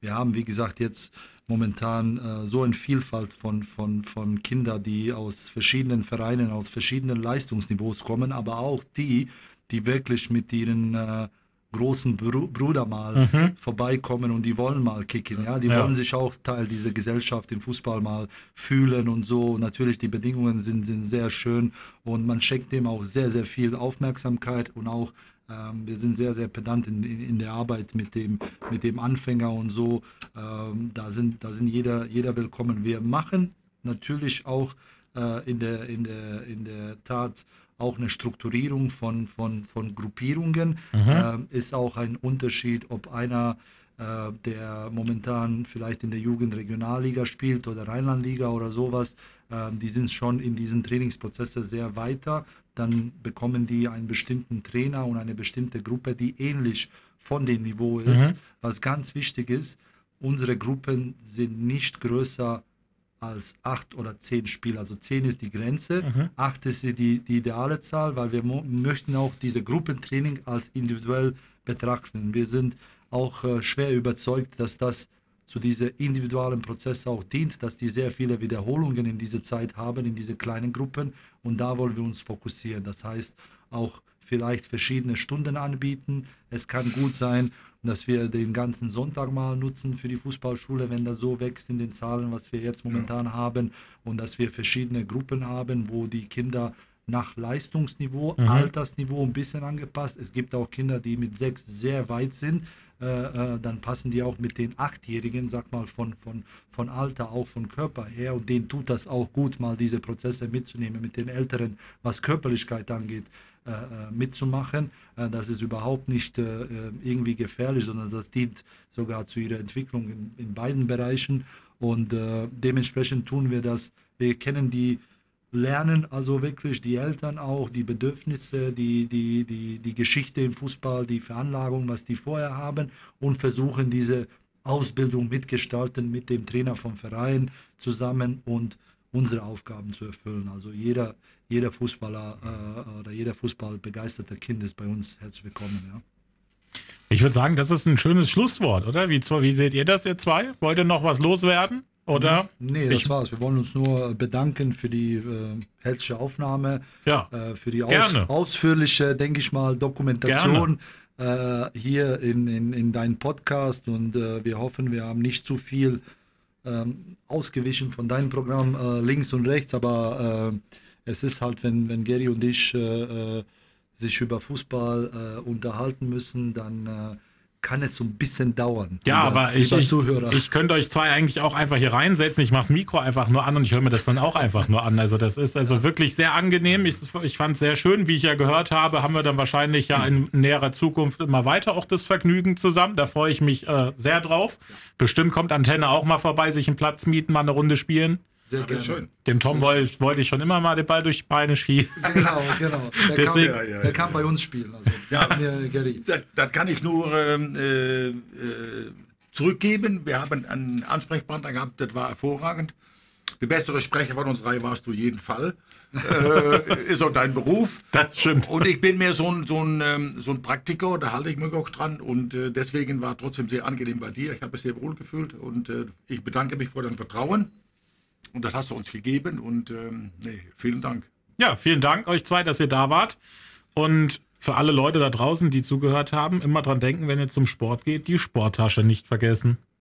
wir haben, wie gesagt, jetzt momentan äh, so eine Vielfalt von, von, von Kindern, die aus verschiedenen Vereinen, aus verschiedenen Leistungsniveaus kommen, aber auch die, die wirklich mit ihren äh, großen Bru Bruder mal vorbeikommen und die wollen mal kicken, ja, die Ja. wollen sich auch Teil dieser Gesellschaft im Fußball mal fühlen und so. Natürlich, die Bedingungen sind, sind sehr schön und man schenkt dem auch sehr, sehr viel Aufmerksamkeit und auch ähm, wir sind sehr, sehr pedant in, in, in der Arbeit mit dem, mit dem Anfänger und so. Ähm, da sind, da sind jeder, jeder willkommen. Wir machen natürlich auch äh, in, der, in, der, in der Tat auch eine Strukturierung von, von, von Gruppierungen. Ähm, ist auch ein Unterschied, ob einer äh, der momentan vielleicht in der Jugendregionalliga spielt oder Rheinlandliga oder sowas, ähm, die sind schon in diesen Trainingsprozessen sehr weiter. Dann bekommen die einen bestimmten Trainer und eine bestimmte Gruppe, die ähnlich von dem Niveau ist. Was ganz wichtig ist, unsere Gruppen sind nicht größer als acht oder zehn Spieler. Also zehn ist die Grenze, acht ist die, die ideale Zahl, weil wir möchten auch diese Gruppentraining als individuell betrachten. Wir sind auch äh, schwer überzeugt, dass das zu diesem individuellen Prozess auch dient, dass die sehr viele Wiederholungen in dieser Zeit haben, in diese kleinen Gruppen. Und da wollen wir uns fokussieren. Das heißt, auch vielleicht verschiedene Stunden anbieten. Es kann gut sein, dass wir den ganzen Sonntag mal nutzen für die Fußballschule, wenn das so wächst in den Zahlen, was wir jetzt momentan haben. Und dass wir verschiedene Gruppen haben, wo die Kinder nach Leistungsniveau, Altersniveau ein bisschen angepasst. Es gibt auch Kinder, die mit sechs sehr weit sind. Äh, äh, dann passen die auch mit den Achtjährigen, sag mal, von, von, von Alter, auch von Körper her. Und denen tut das auch gut, mal diese Prozesse mitzunehmen, mit den Älteren, was Körperlichkeit angeht, mitzumachen. Äh, das ist überhaupt nicht äh, äh, irgendwie gefährlich, sondern das dient sogar zu ihrer Entwicklung in, in beiden Bereichen. Und äh, dementsprechend tun wir das. Wir kennen die lernen also wirklich die Eltern auch, die Bedürfnisse, die, die, die, die Geschichte im Fußball, die Veranlagung, was die vorher haben und versuchen diese Ausbildung mitgestalten mit dem Trainer vom Verein zusammen und unsere Aufgaben zu erfüllen. Also jeder, jeder Fußballer äh, oder jeder Fußballbegeisterter Kind ist bei uns herzlich willkommen. Ja. Ich würde sagen, das ist ein schönes Schlusswort, oder? Wie, wie seht ihr das, ihr zwei? Wollt ihr noch was loswerden? Oder? Nee, das ich, war's. Wir wollen uns nur bedanken für die äh, herzliche Aufnahme, ja, äh, für die aus, ausführliche, denke ich mal, Dokumentation äh, hier in, in, in deinem Podcast. Und äh, wir hoffen, wir haben nicht zu viel ähm, ausgewichen von deinem Programm äh, links und rechts, aber äh, es ist halt, wenn, wenn Gary und ich sich über Fußball unterhalten müssen, dann kann es so ein bisschen dauern. Ja, aber ich, ich, ich, könnte euch zwei eigentlich auch einfach hier reinsetzen. Ich mache das Mikro einfach nur an und ich höre mir das dann auch einfach nur an. Also das ist also wirklich sehr angenehm. Ich, ich fand es sehr schön, wie ich ja gehört habe, haben wir dann wahrscheinlich ja in näherer Zukunft immer weiter auch das Vergnügen zusammen. Da freue ich mich äh, sehr drauf. Bestimmt kommt Antenne auch mal vorbei, sich einen Platz mieten, mal eine Runde spielen. Sehr gerne. Schön. Dem Tom wollte wollt ich schon immer mal den Ball durch die Beine schieben. (laughs) Genau, genau. Der, Deswegen, kann, der, der kann bei uns spielen. Also, ja, das, das, kann ich nur ähm, äh, äh, zurückgeben. Wir haben einen Ansprechpartner gehabt, das war hervorragend. Der bessere Sprecher von uns drei warst du jeden Fall. äh, (laughs) ist auch dein Beruf. Das stimmt. Und ich bin mehr so ein, so ein, ähm, so ein Praktiker, da halte ich mich auch dran. Und äh, deswegen war trotzdem sehr angenehm bei dir. Ich habe es sehr wohl gefühlt und äh, ich bedanke mich für dein Vertrauen. Und das hast du uns gegeben und ähm, nee, vielen Dank. Ja, vielen Dank euch zwei, dass ihr da wart. Und für alle Leute da draußen, die zugehört haben, immer dran denken, wenn ihr zum Sport geht, die Sporttasche nicht vergessen.